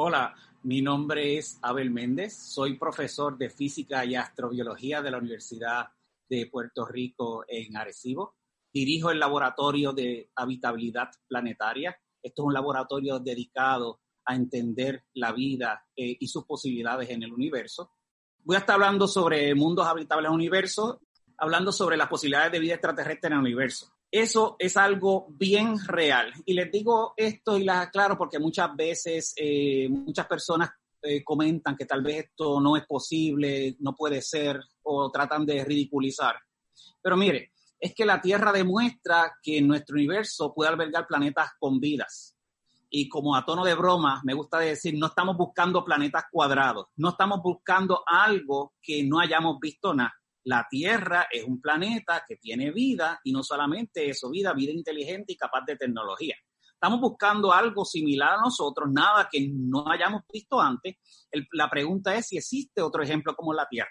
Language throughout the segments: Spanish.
Hola, mi nombre es Abel Méndez, soy profesor de física y astrobiología de la Universidad de Puerto Rico en Arecibo. Dirijo el laboratorio de habitabilidad planetaria. Esto es un laboratorio dedicado a entender la vida eh, y sus posibilidades en el universo. Voy a estar hablando sobre mundos habitables en el universo, hablando sobre las posibilidades de vida extraterrestre en el universo. Eso es algo bien real. Y les digo esto y las aclaro porque muchas veces eh, muchas personas eh, comentan que tal vez esto no es posible, no puede ser, o tratan de ridiculizar. Pero mire, es que la Tierra demuestra que nuestro universo puede albergar planetas con vidas. Y como a tono de broma, me gusta decir, no estamos buscando planetas cuadrados, no estamos buscando algo que no hayamos visto nada la Tierra es un planeta que tiene vida y no solamente eso, vida, vida inteligente y capaz de tecnología. Estamos buscando algo similar a nosotros, nada que no hayamos visto antes. la pregunta es si existe otro ejemplo como la Tierra.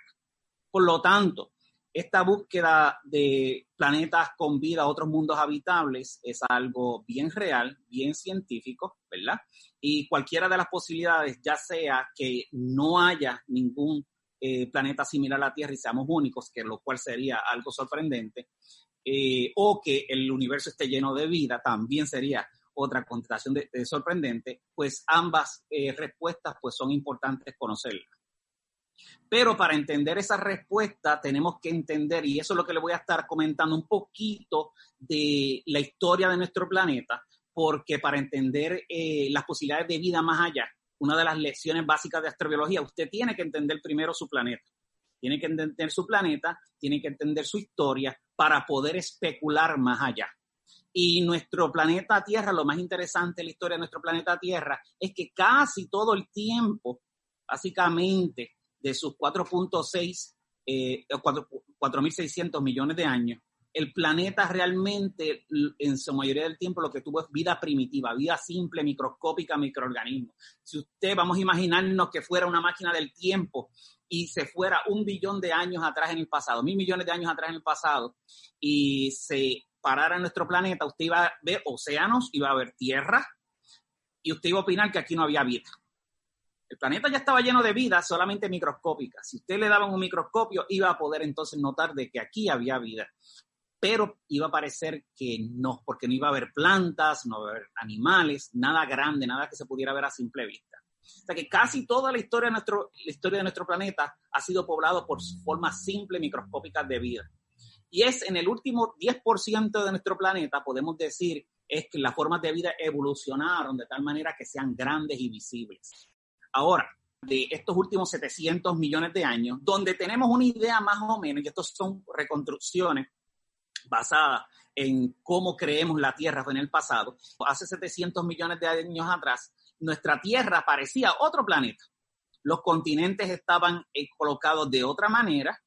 Por lo tanto, esta búsqueda de planetas con vida, otros mundos habitables, es algo bien real, bien científico, ¿verdad? Y cualquiera de las posibilidades, ya sea que no haya ningún eh, planeta similar a la Tierra y seamos únicos, que lo cual sería algo sorprendente, eh, o que el universo esté lleno de vida, también sería otra contestación de, sorprendente, pues ambas eh, respuestas pues son importantes conocerlas. Pero para entender esa respuesta tenemos que entender, y eso es lo que le voy a estar comentando un poquito de la historia de nuestro planeta, porque para entender las posibilidades de vida más allá, una de las lecciones básicas de astrobiología. Usted tiene que entender primero su planeta. Tiene que entender su planeta, tiene que entender su historia para poder especular más allá. Y nuestro planeta Tierra, lo más interesante de la historia de nuestro planeta Tierra es que casi todo el tiempo, básicamente de sus 4.6, eh, 4.600 millones de años, el planeta realmente, en su mayoría del tiempo, lo que tuvo es vida primitiva, vida simple, microscópica, microorganismo. Si usted, vamos a imaginarnos que fuera una máquina del tiempo y se fuera un billón de años atrás en el pasado, mil millones de años atrás en el pasado, y se parara en nuestro planeta, usted iba a ver océanos, iba a ver tierra, y usted iba a opinar que aquí no había vida. El planeta ya estaba lleno de vida, solamente microscópica. Si usted le daba un microscopio, iba a poder entonces notar de que aquí había vida pero iba a parecer que no, porque no iba a haber plantas, no iba a haber animales, nada grande, nada que se pudiera ver a simple vista. O sea que casi toda la historia de nuestro, planeta ha sido poblado por formas simples microscópicas de vida. Y es en el último 10% de nuestro planeta, podemos decir, es que las formas de vida evolucionaron de tal manera que sean grandes y visibles. Ahora, de estos últimos 700 millones de años, donde tenemos una idea más o menos, y estos son reconstrucciones basada en cómo creemos la Tierra en el pasado. Hace 700 millones de años atrás, nuestra Tierra parecía otro planeta. Los continentes estaban eh, colocados de otra manera.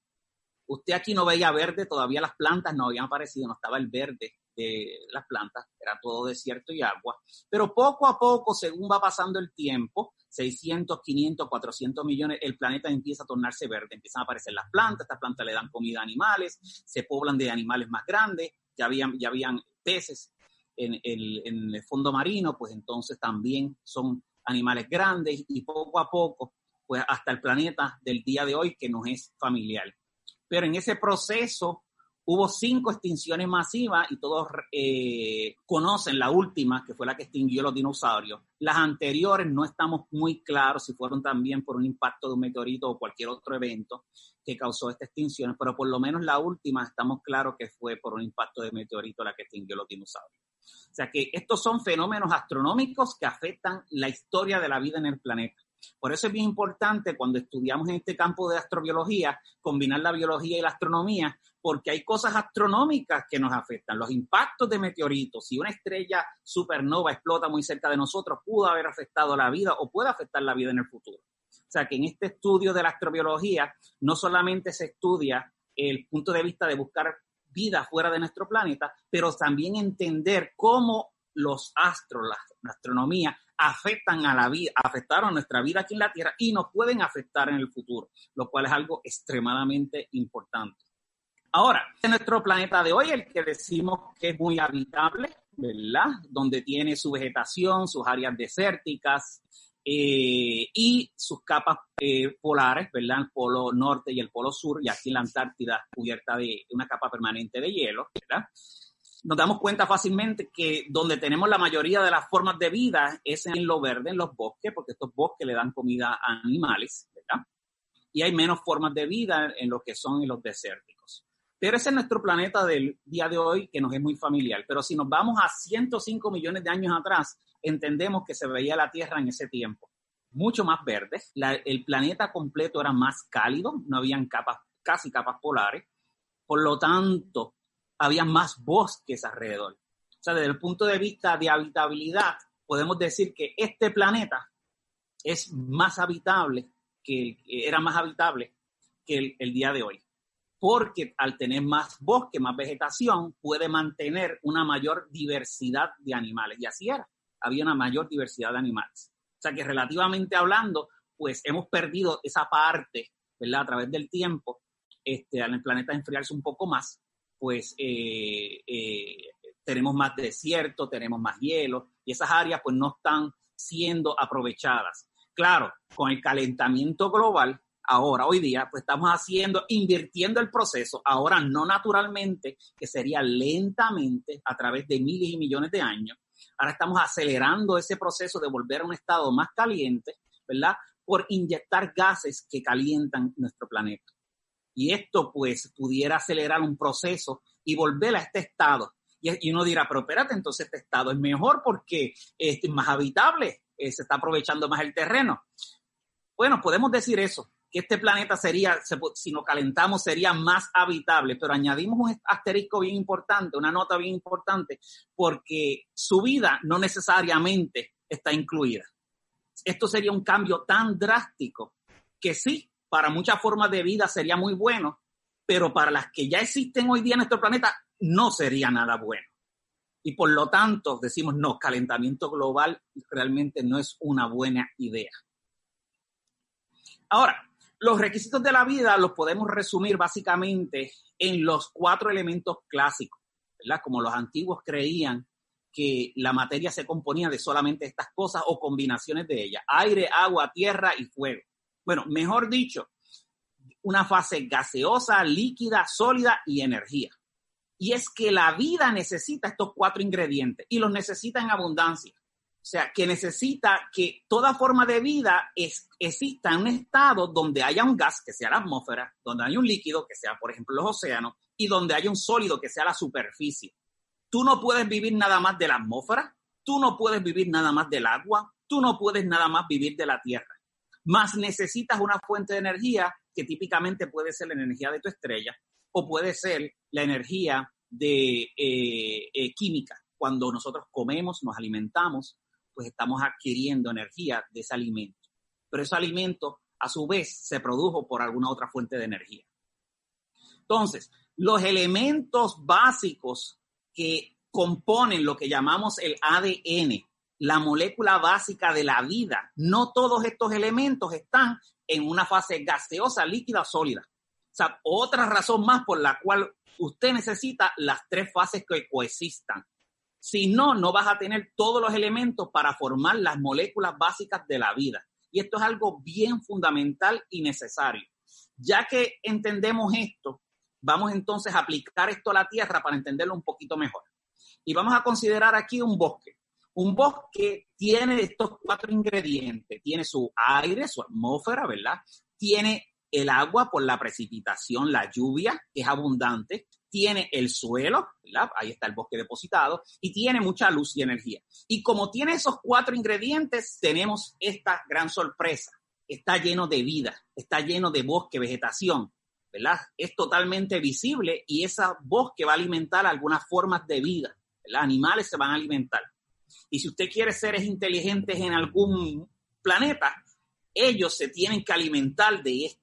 Usted aquí no veía verde, todavía las plantas no habían aparecido, no estaba el verde de las plantas, era todo desierto y agua. Pero poco a poco, según va pasando el tiempo, 600, 500, 400 millones, el planeta empieza a tornarse verde, empiezan a aparecer las plantas, estas plantas le dan comida a animales, se poblan de animales más grandes, ya habían, ya habían peces en el, en el fondo marino, pues entonces también son animales grandes y poco a poco, pues hasta el planeta del día de hoy que nos es familiar. Pero en ese proceso Hubo cinco extinciones masivas y todos eh, conocen la última, que fue la que extinguió los dinosaurios. Las anteriores no estamos muy claros si fueron también por un impacto de un meteorito o cualquier otro evento que causó esta extinción, pero por lo menos la última estamos claros que fue por un impacto de meteorito la que extinguió los dinosaurios. O sea que estos son fenómenos astronómicos que afectan la historia de la vida en el planeta. Por eso es bien importante cuando estudiamos en este campo de astrobiología, combinar la biología y la astronomía, porque hay cosas astronómicas que nos afectan. Los impactos de meteoritos, si una estrella supernova explota muy cerca de nosotros, pudo haber afectado la vida o puede afectar la vida en el futuro. O sea que en este estudio de la astrobiología no solamente se estudia el punto de vista de buscar vida fuera de nuestro planeta, pero también entender cómo los astros, la, astronomía, afectan a la vida, afectaron nuestra vida aquí en la Tierra y nos pueden afectar en el futuro, lo cual es algo extremadamente importante. Ahora, en nuestro planeta de hoy, el que decimos que es muy habitable, ¿verdad? Donde tiene su vegetación, sus áreas desérticas, eh, y sus capas eh, polares, ¿verdad? El polo norte y el polo sur, y aquí la Antártida cubierta de una capa permanente de hielo, ¿verdad? Nos damos cuenta fácilmente que donde tenemos la mayoría de las formas de vida es en lo verde, en los bosques, porque estos bosques le dan comida a animales, ¿verdad? Y hay menos formas de vida en lo que son en los desérticos. Pero ese es nuestro planeta del día de hoy que nos es muy familiar. Pero si nos vamos a 105 millones de años atrás, entendemos que se veía la Tierra en ese tiempo mucho más verde, el planeta completo era más cálido, no habían capas, casi capas polares, por lo tanto, había más bosques alrededor. O sea, desde el punto de vista de habitabilidad, podemos decir que este planeta es más habitable, que era más habitable que el, el día de hoy porque al tener más bosque, más vegetación, puede mantener una mayor diversidad de animales. Y así era había una mayor diversidad de animales. O sea que relativamente hablando, pues hemos perdido esa parte, ¿verdad? A través del tiempo, este, al planeta enfriarse un poco más, pues eh, eh, tenemos más desierto, tenemos más hielo y esas áreas pues no están siendo aprovechadas. Claro, con el calentamiento global, ahora, hoy día, pues estamos haciendo, invirtiendo el proceso, ahora no naturalmente, que sería lentamente a través de miles y millones de años, Ahora estamos acelerando ese proceso de volver a un estado más caliente, ¿verdad? Por inyectar gases que calientan nuestro planeta. Y esto, pues, pudiera acelerar un proceso y volver a este estado. Y, uno dirá, pero espérate, entonces este estado es mejor porque es más habitable, eh, se está aprovechando más el terreno. Bueno, podemos decir eso, que este planeta sería, si nos calentamos, sería más habitable, pero añadimos un asterisco bien importante, una nota bien importante, porque su vida no necesariamente está incluida. Esto sería un cambio tan drástico que sí, para muchas formas de vida sería muy bueno, pero para las que ya existen hoy día en nuestro planeta no sería nada bueno. Y por lo tanto decimos, no, calentamiento global realmente no es una buena idea. Ahora, los requisitos de la vida los podemos resumir básicamente en los cuatro elementos clásicos. Como los antiguos creían que la materia se componía de solamente estas cosas o combinaciones de ellas, aire, agua, tierra y fuego. Bueno, mejor dicho, una fase gaseosa, líquida, sólida y energía. Y es que la vida necesita estos cuatro ingredientes y los necesita en abundancia. O sea, que necesita que toda forma de vida exista en un estado donde haya un gas, que sea la atmósfera, donde haya un líquido, que sea, por ejemplo, los océanos, y donde haya un sólido, que sea la superficie. Tú no puedes vivir nada más de la atmósfera, tú no puedes vivir nada más del agua, tú no puedes nada más vivir de la tierra. Más necesitas una fuente de energía que típicamente puede ser la energía de tu estrella o puede ser la energía de eh, eh, química. Cuando nosotros comemos, nos alimentamos, pues estamos adquiriendo energía de ese alimento. Pero ese alimento, a su vez, se produjo por alguna otra fuente de energía. Entonces, los elementos básicos que componen lo que llamamos el ADN, la molécula básica de la vida, no todos estos elementos están en una fase gaseosa, líquida sólida. O sea, otra razón más por la cual usted necesita las tres fases que coexistan. Si no, no vas a tener todos los elementos para formar las moléculas básicas de la vida. Y esto es algo bien fundamental y necesario. Ya que entendemos esto, vamos entonces a aplicar esto a la Tierra para entenderlo un poquito mejor. Y vamos a considerar aquí un bosque. Un bosque tiene estos cuatro ingredientes. Tiene su aire, su atmósfera, ¿verdad? Tiene el agua por la precipitación, la lluvia, que es abundante tiene el suelo, ahí está el bosque depositado, y tiene mucha luz y energía. Y como tiene esos cuatro ingredientes, tenemos esta gran sorpresa. Está lleno de vida, está lleno de bosque, vegetación, ¿verdad? Es totalmente visible y ese bosque va a alimentar algunas formas de vida, ¿verdad? Animales se van a alimentar. Y si usted quiere seres inteligentes en algún planeta, ellos se tienen que alimentar de esto.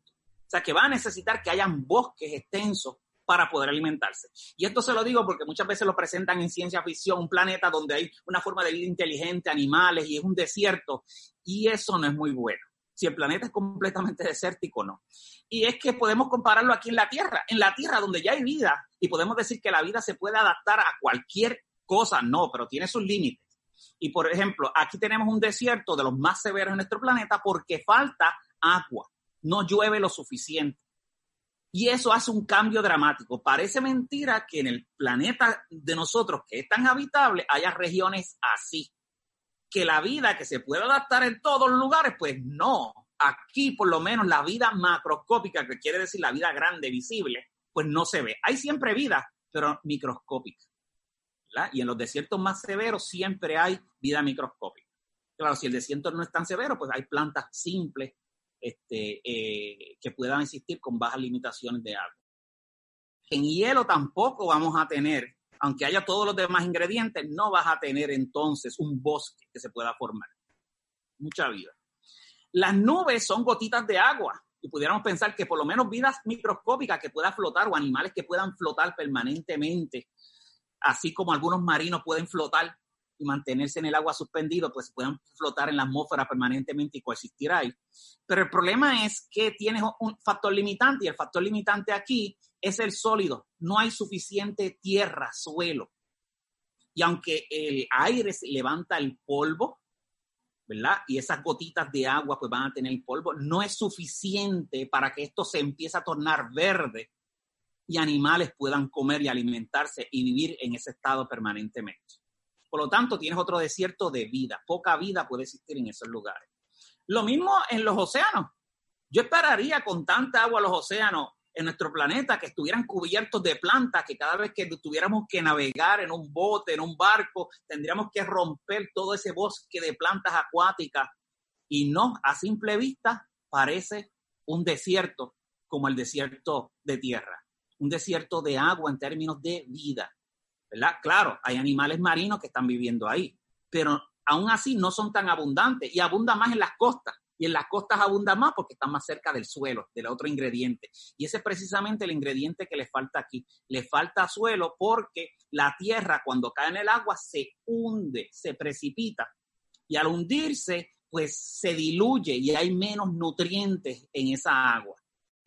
O sea, que va a necesitar que hayan bosques extensos para poder alimentarse. Y esto se lo digo porque muchas veces lo presentan en ciencia ficción, un planeta donde hay una forma de vida inteligente, animales y es un desierto, y eso no es muy bueno. Si el planeta es completamente desértico, no. Y es que podemos compararlo aquí en la Tierra, en la Tierra donde ya hay vida, y podemos decir que la vida se puede adaptar a cualquier cosa, no, pero tiene sus límites. Y por ejemplo, aquí tenemos un desierto de los más severos en nuestro planeta porque falta agua, no llueve lo suficiente. Y eso hace un cambio dramático. Parece mentira que en el planeta de nosotros, que es tan habitable, haya regiones así. Que la vida que se puede adaptar en todos los lugares, pues no. Aquí, por lo menos, la vida macroscópica, que quiere decir la vida grande, visible, pues no se ve. Hay siempre vida, pero microscópica. Y en los desiertos más severos siempre hay vida microscópica. Claro, si el desierto no es tan severo, pues hay plantas simples este, eh, que puedan existir con bajas limitaciones de agua. En hielo tampoco vamos a tener, aunque haya todos los demás ingredientes, no vas a tener entonces un bosque que se pueda formar. Mucha vida. Las nubes son gotitas de agua y pudiéramos pensar que por lo menos vidas microscópicas que puedan flotar o animales que puedan flotar permanentemente, así como algunos marinos pueden flotar y mantenerse en el agua suspendido, pues puedan flotar en la atmósfera permanentemente y coexistir ahí. Pero el problema es que tienes un factor limitante y el factor limitante aquí es el sólido. No hay suficiente tierra, suelo. Y aunque el aire levanta el polvo, ¿verdad? Y esas gotitas de agua pues van a tener polvo, no es suficiente para que esto se empiece a tornar verde y animales puedan comer y alimentarse y vivir en ese estado permanentemente. Por lo tanto, tienes otro desierto de vida. Poca vida puede existir en esos lugares. Lo mismo en los océanos. Yo esperaría con tanta agua los océanos en nuestro planeta que estuvieran cubiertos de plantas, que cada vez que tuviéramos que navegar en un bote, en un barco, tendríamos que romper todo ese bosque de plantas acuáticas. Y no, a simple vista, parece un desierto como el desierto de tierra, un desierto de agua en términos de vida. Claro, hay animales marinos que están viviendo ahí, pero aún así no son tan abundantes y abundan más en las costas. Y en las costas abundan más porque están más cerca del suelo, del otro ingrediente. Y ese es precisamente el ingrediente que le falta aquí. Le falta suelo porque la tierra cuando cae en el agua se hunde, se precipita. Y al hundirse, pues se diluye y hay menos nutrientes en esa agua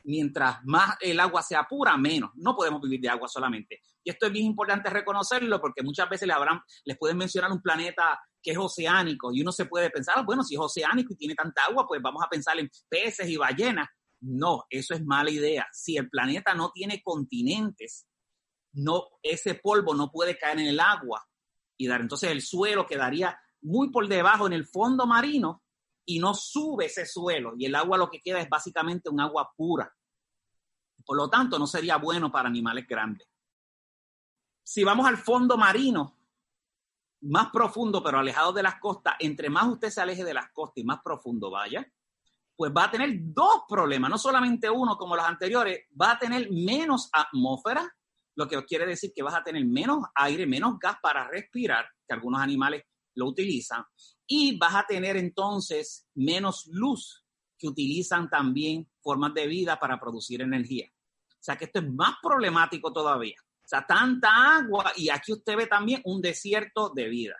mientras más el agua se apura, menos. No podemos vivir de agua solamente. Esto es bien importante reconocerlo porque muchas veces les pueden mencionar un planeta que es oceánico y uno se puede pensar, ah, bueno, si es oceánico y tiene tanta agua, pues vamos a pensar en peces y ballenas. No, eso es mala idea. Si el planeta no tiene continentes, no, ese polvo no puede caer en el agua y dar. Entonces el suelo quedaría muy por debajo en el fondo marino y no sube ese suelo y el agua lo que queda es básicamente un agua pura. Por lo tanto, no sería bueno para animales grandes. Si vamos al fondo marino, más profundo, pero alejado de las costas, entre más usted se aleje de las costas y más profundo vaya, pues va a tener dos problemas, no solamente uno como los anteriores, va a tener menos atmósfera, lo que quiere decir que vas a tener menos aire, menos gas para respirar, que algunos animales lo utilizan, y vas a tener entonces menos luz que utilizan también formas de vida para producir energía. O sea que esto es más problemático todavía. Sea, tanta agua y aquí usted ve también un desierto de vida.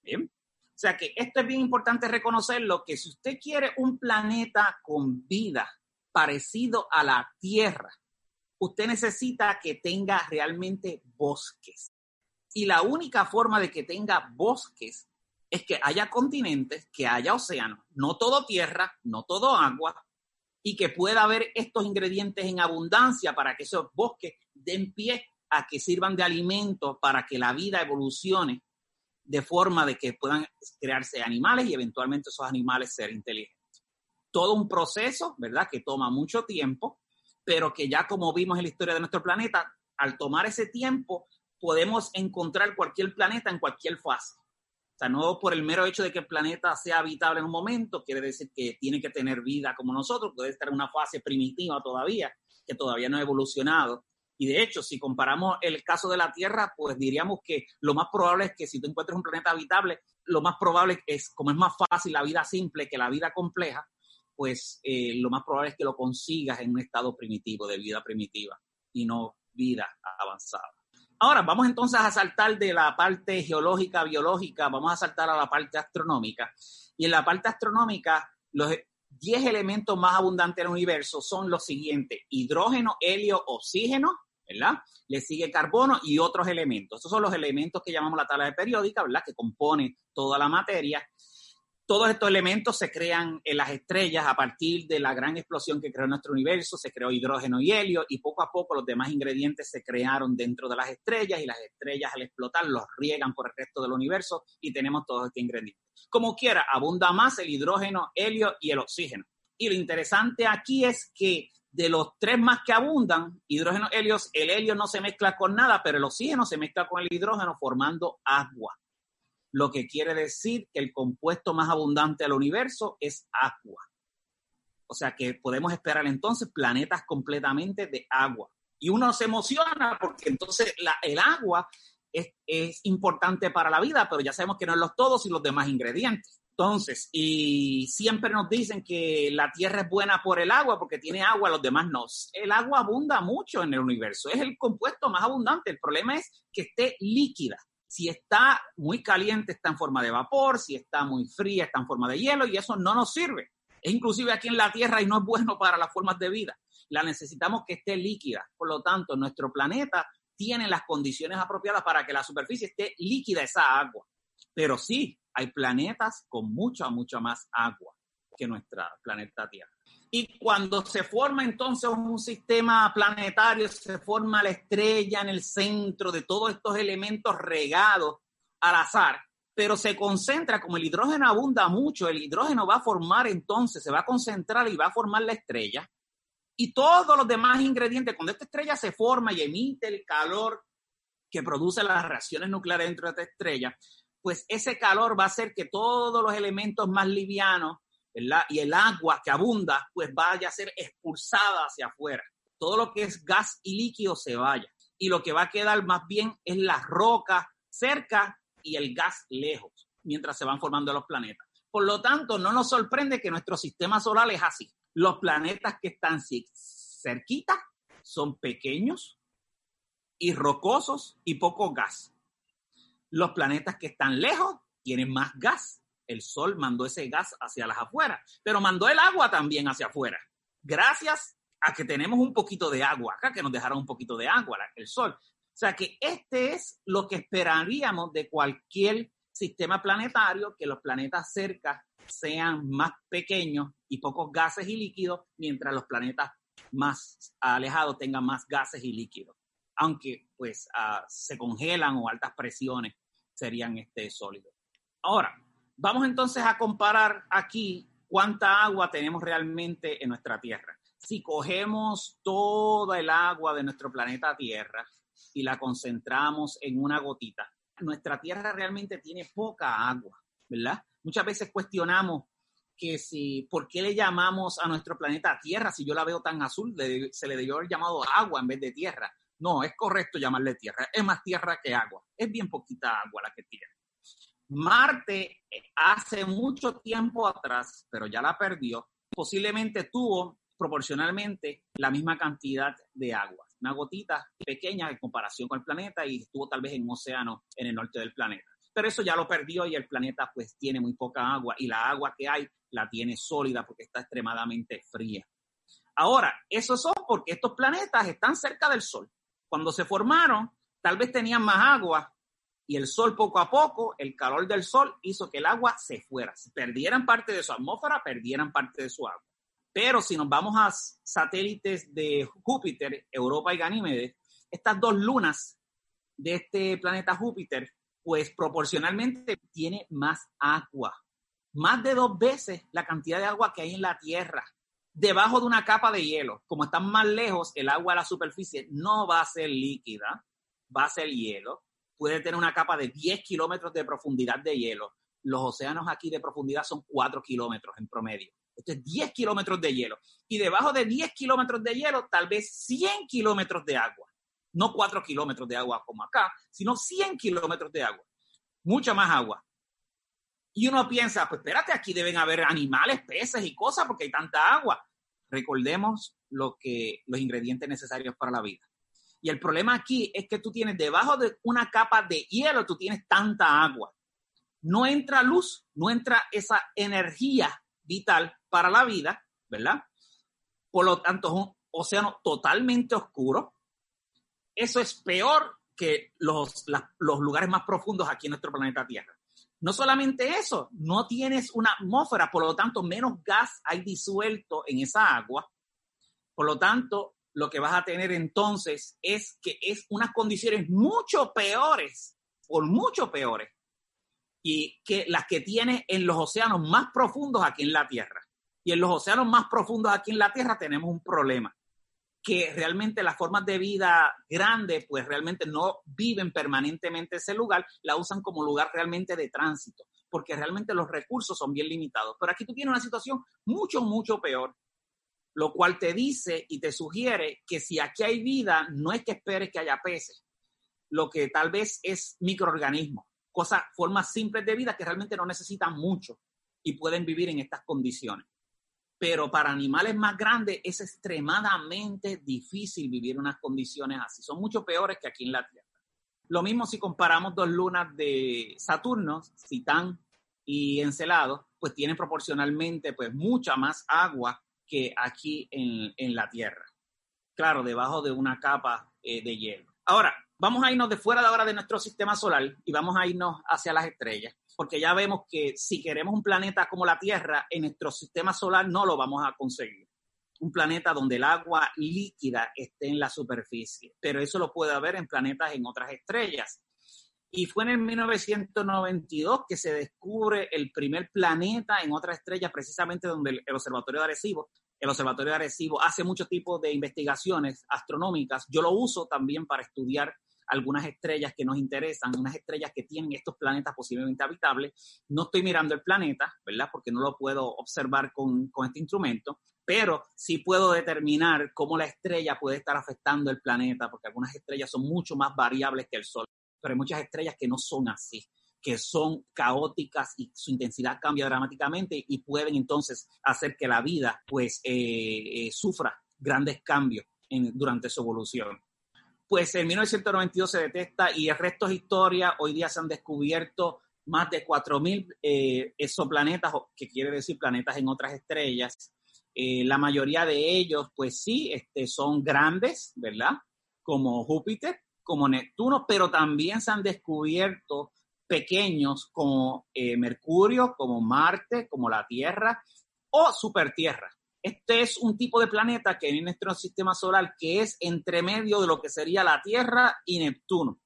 Bien. O sea que esto es bien importante reconocerlo, que si usted quiere un planeta con vida parecido a la Tierra, usted necesita que tenga realmente bosques. Y la única forma de que tenga bosques es que haya continentes, que haya océanos, no todo tierra, no todo agua, y que pueda haber estos ingredientes en abundancia para que esos bosques den pie a que sirvan de alimento para que la vida evolucione de forma de que puedan crearse animales y eventualmente esos animales ser inteligentes. Todo un proceso, ¿verdad? Que toma mucho tiempo, pero que ya como vimos en la historia de nuestro planeta, al tomar ese tiempo podemos encontrar cualquier planeta en cualquier fase. O sea, no por el mero hecho de que el planeta sea habitable en un momento, quiere decir que tiene que tener vida como nosotros, puede estar en una fase primitiva todavía, que todavía no ha evolucionado. Y de hecho, si comparamos el caso de la Tierra, pues diríamos que lo más probable es que si tú encuentres un planeta habitable, lo más probable es, como es más fácil la vida simple que la vida compleja, pues eh, lo más probable es que lo consigas en un estado primitivo, de vida primitiva, y no vida avanzada. Ahora, vamos entonces a saltar de la parte geológica, biológica, vamos a saltar a la parte astronómica. Y en la parte astronómica, los 10 elementos más abundantes del universo son los siguientes, hidrógeno, helio, oxígeno, ¿verdad? Le sigue carbono y otros elementos. Estos son los elementos que llamamos la tabla periódica, ¿verdad? Que compone toda la materia. Todos estos elementos se crean en las estrellas a partir de la gran explosión que creó nuestro universo, se creó hidrógeno y helio y poco a poco los demás ingredientes se crearon dentro de las estrellas y las estrellas al explotar los riegan por el resto del universo y tenemos todos estos ingredientes. Como quiera, abunda más el hidrógeno, helio y el oxígeno. Y lo interesante aquí es que de los tres más que abundan, hidrógeno, helio, el helio no se mezcla con nada, pero el oxígeno se mezcla con el hidrógeno formando agua. Lo que quiere decir que el compuesto más abundante del universo es agua. O sea que podemos esperar entonces planetas completamente de agua. Y uno se emociona porque entonces el agua es, es importante para la vida, pero ya sabemos que no es los todos y los demás ingredientes. Entonces, y siempre nos dicen que la Tierra es buena por el agua porque tiene agua, los demás no. El agua abunda mucho en el universo, es el compuesto más abundante. El problema es que esté líquida. Si está muy caliente, está en forma de vapor, si está muy fría, está en forma de hielo y eso no nos sirve. Es inclusive aquí en la Tierra y no es bueno para las formas de vida. La necesitamos que esté líquida. Por lo tanto, nuestro planeta tiene las condiciones apropiadas para que la superficie esté líquida esa agua. Pero sí, hay planetas con mucha, mucha más agua que nuestra planeta Tierra. Y cuando se forma entonces un sistema planetario, se forma la estrella en el centro de todos estos elementos regados al azar, pero se concentra, como el hidrógeno abunda mucho, el hidrógeno va a formar entonces, se va a concentrar y va a formar la estrella. Y todos los demás ingredientes, cuando esta estrella se forma y emite el calor que produce las reacciones nucleares dentro de esta estrella, pues ese calor va a hacer que todos los elementos más livianos y el agua que abunda, pues vaya a ser expulsada hacia afuera. Todo lo que es gas y líquido se vaya. Y lo que va a quedar más bien es la roca cerca y el gas lejos, mientras se van formando los planetas. Por lo tanto, no nos sorprende que nuestro sistema solar es así. Los planetas que están cerquita son pequeños y rocosos y poco gas. Los planetas que están lejos tienen más gas. El Sol mandó ese gas hacia las afueras, pero mandó el agua también hacia afuera. Gracias a que tenemos un poquito de agua acá, que nos dejaron un poquito de agua, el Sol. O sea que este es lo que esperaríamos de cualquier sistema planetario, que los planetas cerca sean más pequeños y pocos gases y líquidos, mientras los planetas más alejados tengan más gases y líquidos aunque pues ah, se congelan o altas presiones serían este sólido. Ahora, vamos entonces a comparar aquí cuánta agua tenemos realmente en nuestra Tierra. Si cogemos toda el agua de nuestro planeta Tierra y la concentramos en una gotita, nuestra Tierra realmente tiene poca agua, ¿verdad? Muchas veces cuestionamos que si, ¿por qué le llamamos a nuestro planeta Tierra si yo la veo tan azul? se le debió haber llamado agua en vez de tierra. No, es correcto llamarle tierra. Es más tierra que agua. Es bien poquita agua la que tiene. Marte eh, hace mucho tiempo atrás, pero ya la perdió, posiblemente tuvo proporcionalmente la misma cantidad de agua. Una gotita pequeña en comparación con el planeta y estuvo tal vez en un océano en el norte del planeta. Pero eso ya lo perdió y el planeta pues tiene muy poca agua y la agua que hay la tiene sólida porque está extremadamente fría. Ahora, eso son porque estos planetas están cerca del Sol cuando se formaron, tal vez tenían más agua y el sol poco a poco, el calor del sol hizo que el agua se fuera. Perdieran parte de su atmósfera, perdieran parte de su agua. Pero si nos vamos a satélites de Júpiter, Europa y Ganímedes, estas dos lunas de este planeta Júpiter, pues proporcionalmente tiene más agua. Más de dos veces la cantidad de agua que hay en la Tierra debajo de una capa de hielo. Como están más lejos, el agua a la superficie no va a ser líquida, va a ser hielo. Puede tener una capa de 10 kilómetros de profundidad de hielo. Los océanos aquí de profundidad son 4 kilómetros en promedio. Esto es 10 kilómetros de hielo. Y debajo de 10 kilómetros de hielo, tal vez 100 kilómetros de agua. No 4 kilómetros de agua como acá, sino 100 kilómetros de agua. Mucha más agua. Y uno piensa, pues espérate, aquí deben haber animales, peces y cosas porque hay tanta agua recordemos que, los ingredientes necesarios para la vida. Y el problema aquí es que tú tienes debajo de una capa de hielo, tú tienes tanta agua. No entra luz, no entra esa energía vital para la vida, ¿verdad? Por lo tanto, es un océano totalmente oscuro. eso es peor que los, los lugares más profundos aquí en nuestro planeta Tierra. No solamente eso, no tienes una atmósfera, por lo tanto, menos gas hay disuelto en esa agua. Por lo tanto, lo que vas a tener entonces es que es unas condiciones mucho peores, por mucho peores, y que las que tiene en los océanos más profundos aquí en la Tierra. Y en los océanos más profundos aquí en la Tierra tenemos un problema, que realmente las formas de vida grandes, pues realmente no viven permanentemente ese lugar, la usan como lugar realmente de tránsito, porque realmente los recursos son bien limitados. Pero aquí tú tienes una situación mucho, mucho peor, lo cual te dice y te sugiere que si aquí hay vida, no es que esperes que haya peces, lo que tal vez es microorganismos, cosas, formas simples de vida que realmente no necesitan mucho y pueden vivir en estas condiciones. Pero para animales más grandes es extremadamente difícil vivir unas condiciones así. Son mucho peores que aquí en la Tierra. Lo mismo si comparamos dos lunas de Saturno, Titán y Encelado, pues tienen proporcionalmente pues mucha más agua que aquí en, en la Tierra. Claro, debajo de una capa eh, de hielo. Ahora, vamos a irnos de fuera de de nuestro sistema solar y vamos a irnos hacia las estrellas, porque ya vemos que si queremos un planeta como la Tierra, en nuestro sistema solar no lo vamos a conseguir. Un planeta donde el agua líquida esté en la superficie, pero eso lo puede haber en planetas en otras estrellas. Y fue en el 1992 que se descubre el primer planeta en otra estrella, precisamente donde el, Observatorio de Arecibo, el Observatorio de Arecibo hace muchos tipos de investigaciones astronómicas. Yo lo uso también para estudiar algunas estrellas que nos interesan, unas estrellas que tienen estos planetas posiblemente habitables. No estoy mirando el planeta, ¿verdad? Porque no lo puedo observar con, con este instrumento, pero sí puedo determinar cómo la estrella puede estar afectando el planeta, porque algunas estrellas son mucho más variables que el Sol pero hay muchas estrellas que no son así, que son caóticas y su intensidad cambia dramáticamente y pueden entonces hacer que la vida pues eh, eh, sufra grandes cambios durante su evolución. Pues en 1992 se detecta y el resto es historia. Hoy día se han descubierto más de 4.000 eh, exoplanetas, que quiere decir planetas en otras estrellas. la mayoría de ellos, pues sí, este, son grandes, ¿verdad? Como Júpiter, como Neptuno, pero también se han descubierto pequeños como eh, Mercurio, como Marte, como la Tierra o Supertierra. Este es un tipo de planeta que en nuestro sistema solar que es entre medio de lo que sería la Tierra y Neptuno.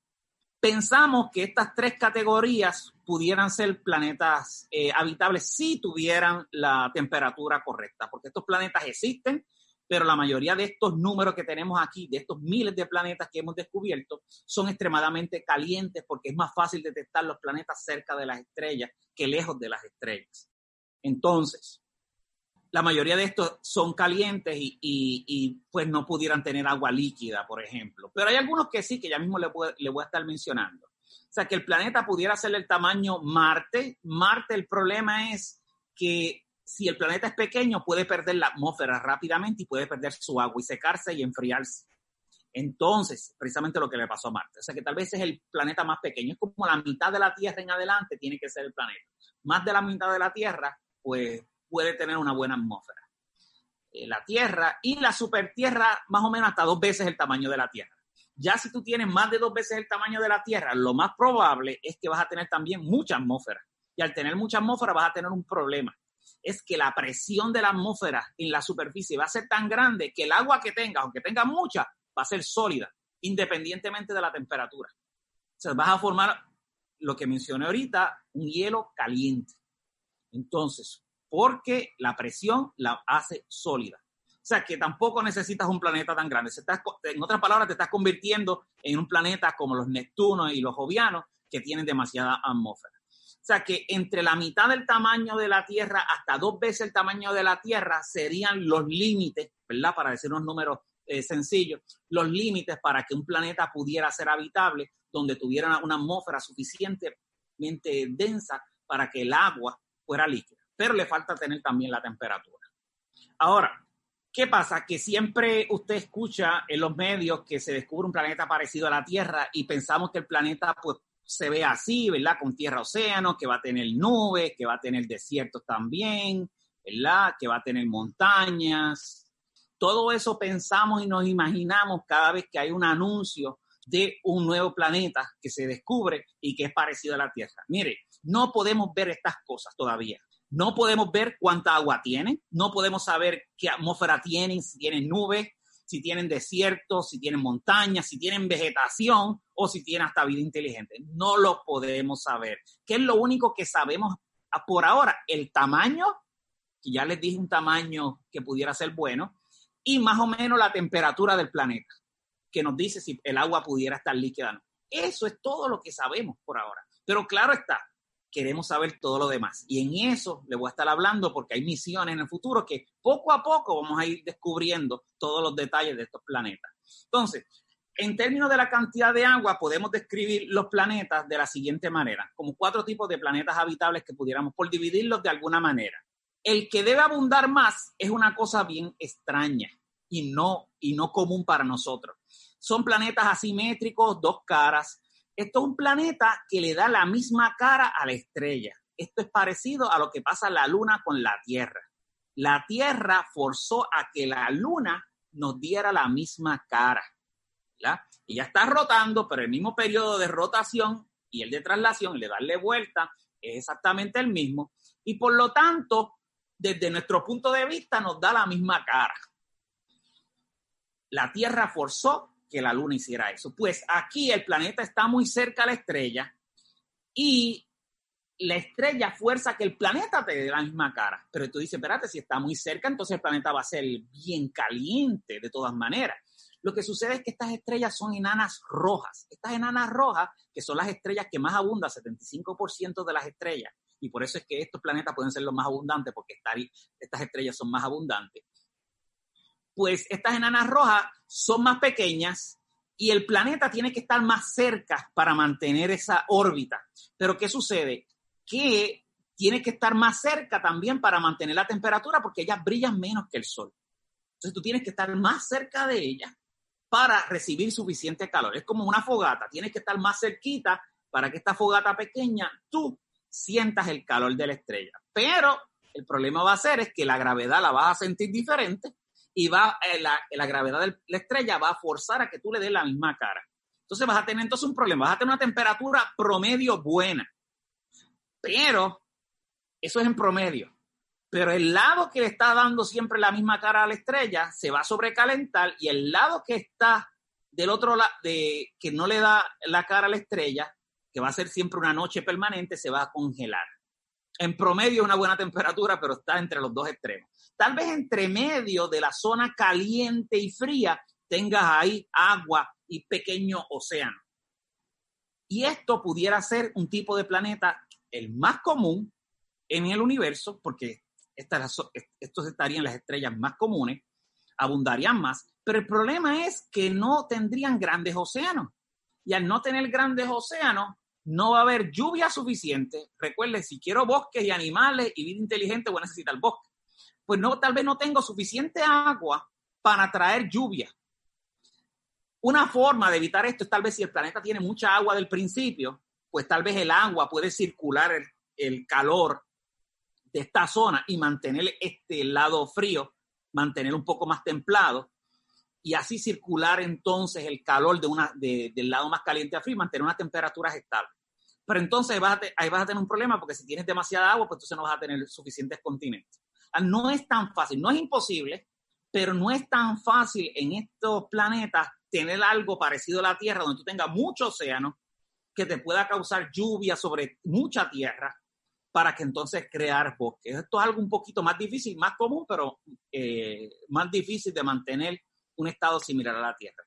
Pensamos que estas tres categorías pudieran ser planetas eh, habitables si tuvieran la temperatura correcta, porque estos planetas existen, pero la mayoría de estos números que tenemos aquí, de estos miles de planetas que hemos descubierto, son extremadamente calientes porque es más fácil detectar los planetas cerca de las estrellas que lejos de las estrellas. Entonces, la mayoría de estos son calientes y, pues no pudieran tener agua líquida, por ejemplo. Pero hay algunos que sí, que ya mismo le, le voy a estar mencionando. O sea, que el planeta pudiera ser el tamaño Marte. Marte, el problema es que si el planeta es pequeño, puede perder la atmósfera rápidamente y puede perder su agua y secarse y enfriarse. Entonces, precisamente lo que le pasó a Marte. O sea que tal vez es el planeta más pequeño. Es como la mitad de la Tierra en adelante tiene que ser el planeta. Más de la mitad de la Tierra, pues puede tener una buena atmósfera. Eh, la Tierra y la supertierra, más o menos hasta dos veces el tamaño de la Tierra. Ya si tú tienes más de dos veces el tamaño de la Tierra, lo más probable es que vas a tener también mucha atmósfera. Y al tener mucha atmósfera vas a tener un problema es que la presión de la atmósfera en la superficie va a ser tan grande que el agua que tenga, aunque tenga mucha, va a ser sólida, independientemente de la temperatura. O sea, vas a formar lo que mencioné ahorita, un hielo caliente. Entonces, porque la presión la hace sólida. O sea, que tampoco necesitas un planeta tan grande. en otras palabras, te estás convirtiendo en un planeta como los Neptunos y los Jovianos, que tienen demasiada atmósfera. O sea que entre la mitad del tamaño de la Tierra hasta dos veces el tamaño de la Tierra serían los límites, ¿verdad? Para decir unos números eh, sencillos, los límites para que un planeta pudiera ser habitable, donde tuviera una atmósfera suficientemente densa para que el agua fuera líquida. Pero le falta tener también la temperatura. Ahora, ¿qué pasa? Que siempre usted escucha en los medios que se descubre un planeta parecido a la Tierra y pensamos que el planeta pues se ve así, ¿verdad? Con tierra-océano, que va a tener nubes, que va a tener desiertos también, ¿verdad? Que va a tener montañas. Todo eso pensamos y nos imaginamos cada vez que hay un anuncio de un nuevo planeta que se descubre y que es parecido a la Tierra. Mire, no podemos ver estas cosas todavía. No podemos ver cuánta agua tiene, no podemos saber qué atmósfera tienen, si tienen nubes, si tienen desiertos, si tienen montañas, si tienen vegetación o si tienen hasta vida inteligente. No lo podemos saber. ¿Qué es lo único que sabemos por ahora? El tamaño, que ya les dije un tamaño que pudiera ser bueno, y más o menos la temperatura del planeta, que nos dice si el agua pudiera estar líquida o no. Eso es todo lo que sabemos por ahora. Pero claro está, queremos saber todo lo demás. Y en eso le voy a estar hablando porque hay misiones en el futuro que poco a poco vamos a ir descubriendo todos los detalles de estos planetas. Entonces, en términos de la cantidad de agua, podemos describir los planetas de la siguiente manera, como cuatro tipos de planetas habitables que pudiéramos por dividirlos de alguna manera. El que debe abundar más es una cosa bien extraña y no, y no común para nosotros. Son planetas asimétricos, dos caras. Esto es un planeta que le da la misma cara a la estrella. Esto es parecido a lo que pasa la Luna con la Tierra. La Tierra forzó a que la Luna nos diera la misma cara. ¿ya? Ella está rotando, pero el mismo periodo de rotación y el de traslación, y de darle vuelta, es exactamente el mismo. Y por lo tanto, desde nuestro punto de vista, nos da la misma cara. La Tierra forzó que la Luna hiciera eso. Pues aquí el planeta está muy cerca a la estrella y la estrella fuerza que el planeta te dé la misma cara. Pero tú dices, espérate, si está muy cerca, entonces el planeta va a ser bien caliente de todas maneras. Lo que sucede es que estas estrellas son enanas rojas. Estas enanas rojas, que son las estrellas que más abundan, 75% de las estrellas, y por eso es que estos planetas pueden ser los más abundantes, porque estas estrellas son más abundantes. Pues estas enanas rojas son más pequeñas y el planeta tiene que estar más cerca para mantener esa órbita. Pero ¿qué sucede? Que tiene que estar más cerca también para mantener la temperatura porque ellas brillan menos que el Sol. Entonces tú tienes que estar más cerca de ellas para recibir suficiente calor. Es como una fogata, tienes que estar más cerquita para que esta fogata pequeña tú sientas el calor de la estrella. Pero el problema va a ser es que la gravedad la vas a sentir diferente y va eh, la, la, gravedad de la estrella va a forzar a que tú le des la misma cara. Entonces vas a tener entonces un problema, vas a tener una temperatura promedio buena. Pero eso es en promedio. Pero el lado que le está dando siempre la misma cara a la estrella se va a sobrecalentar y el lado que está del otro lado, que no le da la cara a la estrella, que va a ser siempre una noche permanente, se va a congelar. En promedio una buena temperatura, pero está entre los dos extremos. Tal vez entre medio de la zona caliente y fría tengas ahí agua y pequeño océano. Y esto pudiera ser un tipo de planeta el más común en el universo, porque estas, estos estarían las estrellas más comunes, abundarían más, pero el problema es que no tendrían grandes océanos. Y al no tener grandes océanos, no va a haber lluvia suficiente. Recuerde, si quiero bosques y animales y vida inteligente, voy a necesitar bosque. Pues no, tal vez no tengo suficiente agua para traer lluvia. Una forma de evitar esto es tal vez si el planeta tiene mucha agua del principio, pues tal vez el agua puede circular el, calor de esta zona y mantener este lado frío, mantener un poco más templado y así circular entonces el calor de una, del lado más caliente a frío y mantener unas temperaturas estables. Pero entonces vas ahí vas a tener un problema porque si tienes demasiada agua, pues entonces no vas a tener suficientes continentes. No es tan fácil, no es imposible, pero no es tan fácil en estos planetas tener algo parecido a la Tierra, donde tú tengas mucho océano que te pueda causar lluvia sobre mucha tierra para que entonces crear bosques. Esto es algo un poquito más difícil, más común, pero eh, más difícil de mantener un estado similar a la Tierra.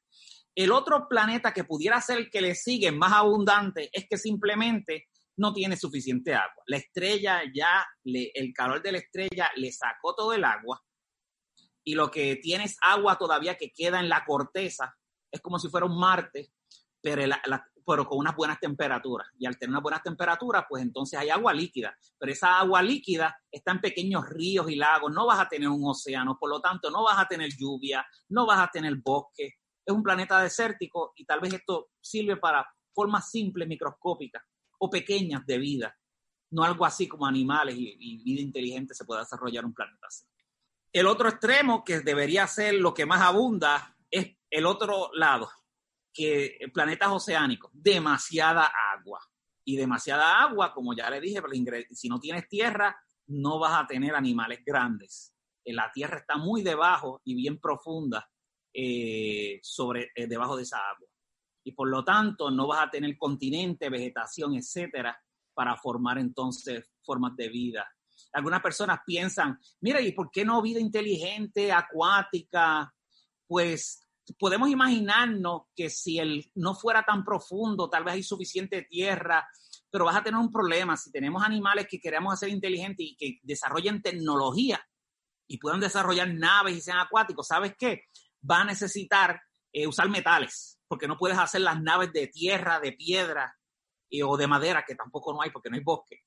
El otro planeta que pudiera ser el que le sigue más abundante es que simplemente no tiene suficiente agua. La estrella ya, el calor de la estrella le sacó todo el agua y lo que tiene es agua todavía que queda en la corteza. Es como si fuera un Marte, pero, pero con unas buenas temperaturas. Y al tener unas buenas temperaturas, pues entonces hay agua líquida. Pero esa agua líquida está en pequeños ríos y lagos. No vas a tener un océano, por lo tanto, no vas a tener lluvia, no vas a tener bosque. Es un planeta desértico y tal vez esto sirve para formas simples, microscópicas o pequeñas de vida. No algo así como animales y, vida inteligente se puede desarrollar un planeta. El otro extremo, que debería ser lo que más abunda, es el otro lado, que planetas oceánicos, demasiada agua. Y demasiada agua, como ya le dije, si no tienes tierra, no vas a tener animales grandes. Eh, la tierra está muy debajo y bien profunda eh, sobre, eh, debajo de esa agua. Y por lo tanto, no vas a tener continente, vegetación, etcétera, para formar entonces formas de vida. Algunas personas piensan, mira, ¿y por qué no vida inteligente, acuática? Pues podemos imaginarnos que si él no fuera tan profundo, tal vez hay suficiente tierra, pero vas a tener un problema si tenemos animales que queremos hacer inteligentes y que desarrollen tecnología y puedan desarrollar naves y sean acuáticos. ¿Sabes qué? Va a necesitar eh, usar metales, porque no puedes hacer las naves de tierra, de piedra o de madera, que tampoco no hay porque no hay bosque.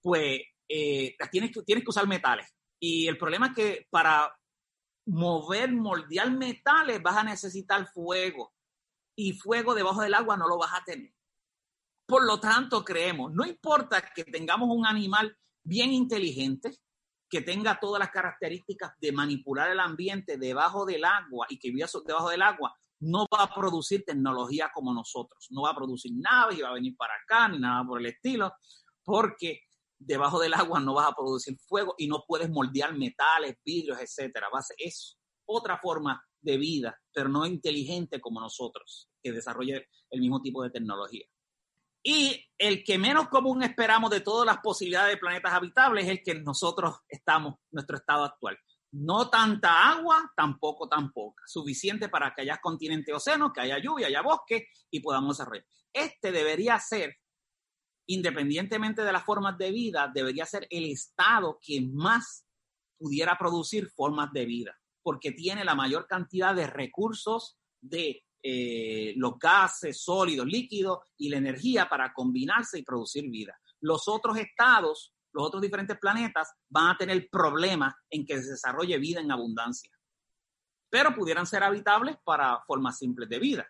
Pues eh, tienes, que, tienes que usar metales. Y el problema es que para mover, moldear metales, vas a necesitar fuego. Y fuego debajo del agua no lo vas a tener. Por lo tanto, creemos, no importa que tengamos un animal bien inteligente, que tenga todas las características de manipular el ambiente debajo del agua y que viva debajo del agua, no va a producir tecnología como nosotros. No va a producir naves y va a venir para acá ni nada por el estilo, porque debajo del agua no vas a producir fuego y no puedes moldear metales, vidrios, etcétera. Es otra forma de vida, pero no inteligente como nosotros, que desarrolle el mismo tipo de tecnología. Y el que menos común esperamos de todas las posibilidades de planetas habitables es el que nosotros estamos, nuestro estado actual. No tanta agua, tampoco tan poca. Suficiente para que haya continente océano, que haya lluvia, haya bosque y podamos desarrollar. Este debería ser independientemente de las formas de vida, debería ser el Estado que más pudiera producir formas de vida, porque tiene la mayor cantidad de recursos de eh, los gases, sólidos, líquidos y la energía para combinarse y producir vida. Los otros estados, los otros diferentes planetas van a tener problemas en que se desarrolle vida en abundancia, pero pudieran ser habitables para formas simples de vida.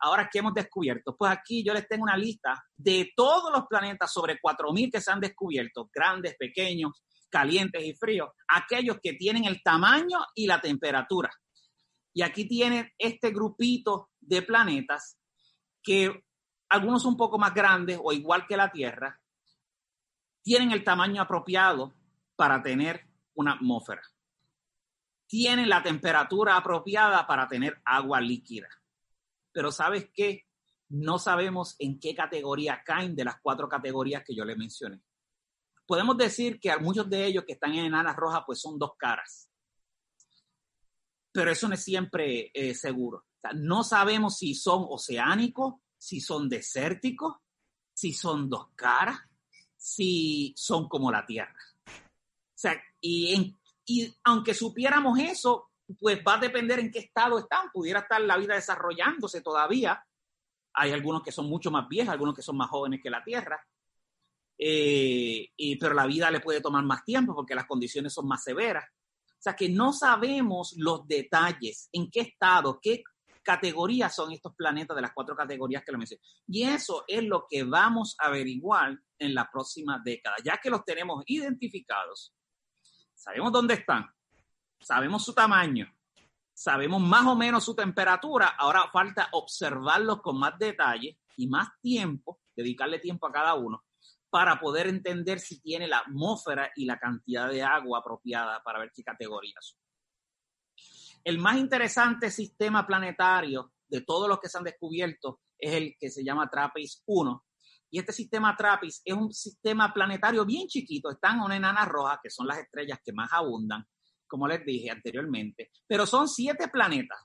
Ahora, ¿qué hemos descubierto? Pues aquí yo les tengo una lista de todos los planetas, sobre 4.000 que se han descubierto, grandes, pequeños, calientes y fríos, aquellos que tienen el tamaño y la temperatura. Y aquí tienen este grupito de planetas que algunos son un poco más grandes o igual que la Tierra, tienen el tamaño apropiado para tener una atmósfera. Tienen la temperatura apropiada para tener agua líquida pero ¿sabes qué? No sabemos en qué categoría caen de las cuatro categorías que yo le mencioné. Podemos decir que muchos de ellos que están en enanas rojas pues son dos caras, pero eso no es siempre eh, seguro. no sabemos si son oceánicos, si son desérticos, si son dos caras, si son como la Tierra. O sea, y, y aunque supiéramos eso, pues va a depender en qué estado están. Pudiera estar la vida desarrollándose todavía. Hay algunos que son mucho más viejos, algunos que son más jóvenes que la Tierra. Eh, y, pero la vida le puede tomar más tiempo porque las condiciones son más severas. O sea que no sabemos los detalles, en qué estado, qué categorías son estos planetas de las cuatro categorías que lo mencioné. Y eso es lo que vamos a averiguar en la próxima década, ya que los tenemos identificados. Sabemos dónde están, sabemos su tamaño, sabemos más o menos su temperatura, ahora falta observarlos con más detalle y más tiempo, dedicarle tiempo a cada uno, para poder entender si tiene la atmósfera y la cantidad de agua apropiada para ver qué categorías El más interesante sistema planetario de todos los que se han descubierto es el que se llama TRAPPIST 1. Y este sistema TRAPPIST es un sistema planetario bien chiquito. Están una enana roja, que son las estrellas que más abundan como les dije anteriormente, pero son siete planetas.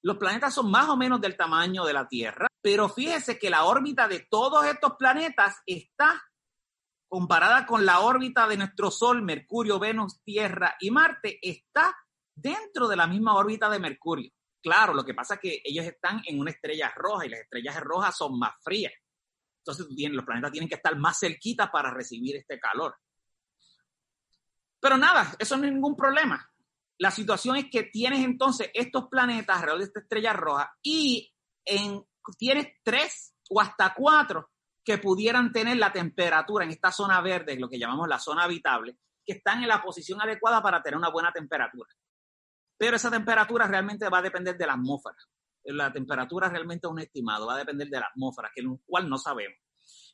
Los planetas son más o menos del tamaño de la Tierra, pero fíjese que la órbita de todos estos planetas está comparada con la órbita de nuestro Sol, Mercurio, Venus, Tierra y Marte, está dentro de la misma órbita de Mercurio. Claro, lo que pasa es que ellos están en una estrella roja y las estrellas rojas son más frías. Entonces los planetas tienen que estar más cerquitas para recibir este calor. Pero nada, eso no es ningún problema. La situación es que tienes entonces estos planetas alrededor de esta estrella roja y en, tienes tres o hasta cuatro que pudieran tener la temperatura en esta zona verde, lo que llamamos la zona habitable, que están en la posición adecuada para tener una buena temperatura. Pero esa temperatura realmente va a depender de la atmósfera. La temperatura realmente es un estimado, va a depender de la atmósfera, que el cual no sabemos.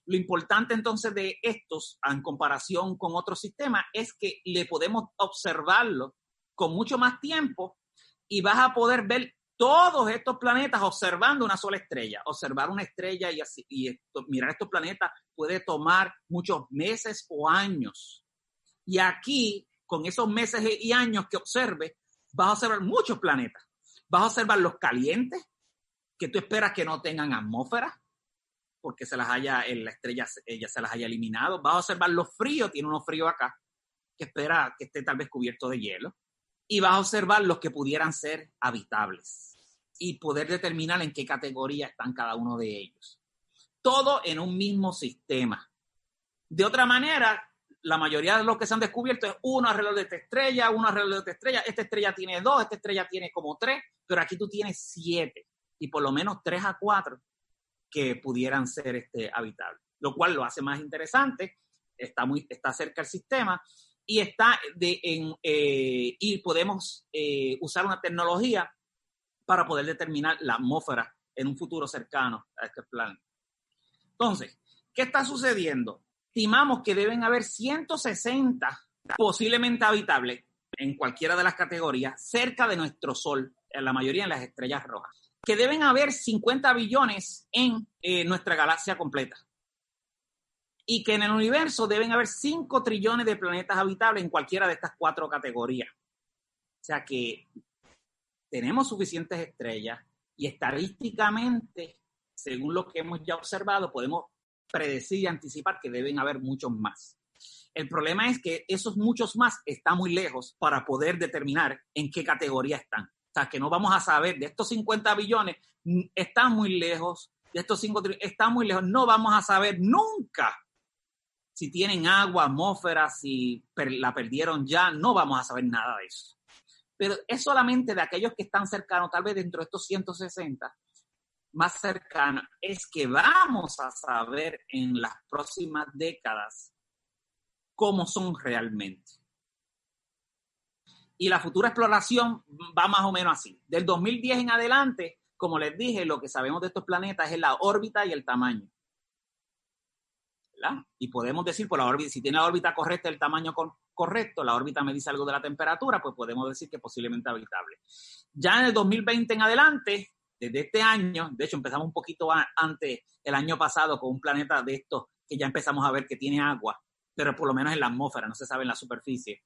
Lo importante entonces de estos, en comparación con otros sistemas, es que le podemos observarlo con mucho más tiempo y vas a poder ver todos estos planetas observando una sola estrella. Observar una estrella y, así, y mirar estos planetas puede tomar muchos meses o años. Y aquí, con esos meses y años que observe, vas a observar muchos planetas. Vas a observar los calientes, que tú esperas que no tengan atmósfera, porque se las haya, la estrella ella se las haya eliminado. Vas a observar los fríos, tiene uno frío acá, que espera que esté tal vez cubierto de hielo. Y vas a observar los que pudieran ser habitables y poder determinar en qué categoría están cada uno de ellos. Todo en un mismo sistema. De otra manera, la mayoría de los que se han descubierto es uno alrededor de esta estrella, uno alrededor de esta estrella. Esta estrella tiene dos, esta estrella tiene como tres, pero aquí tú tienes siete y por lo menos tres a cuatro que pudieran ser este, habitables, lo cual lo hace más interesante, está, muy, está cerca del sistema y, está de, en, eh, y podemos eh, usar una tecnología para poder determinar la atmósfera en un futuro cercano a este plan. Entonces, ¿qué está sucediendo? Estimamos que deben haber 160 posiblemente habitables en cualquiera de las categorías cerca de nuestro Sol, la mayoría en las estrellas rojas que deben haber 50 billones en eh, nuestra galaxia completa. Y que en el universo deben haber 5 trillones de planetas habitables en cualquiera de estas cuatro categorías. O sea que tenemos suficientes estrellas y estadísticamente, según lo que hemos ya observado, podemos predecir y anticipar que deben haber muchos más. El problema es que esos muchos más están muy lejos para poder determinar en qué categoría están que no vamos a saber. De estos 50 billones, están muy lejos, de estos 5 están muy lejos, no vamos a saber nunca si tienen agua, atmósfera, si la perdieron ya, no vamos a saber nada de eso. Pero es solamente de aquellos que están cercanos, tal vez dentro de estos 160, más cercanos, es que vamos a saber en las próximas décadas cómo son realmente y la futura exploración va más o menos así. Del 2010 en adelante, como les dije, lo que sabemos de estos planetas es la órbita y el tamaño. ¿verdad? Y podemos decir por la órbita, si tiene la órbita correcta, el tamaño correcto, la órbita me dice algo de la temperatura, pues podemos decir que posiblemente habitable. Ya en el 2020 en adelante, desde este año, de hecho empezamos un poquito antes, el año pasado, con un planeta de estos que ya empezamos a ver que tiene agua, pero por lo menos en la atmósfera, no se sabe en la superficie.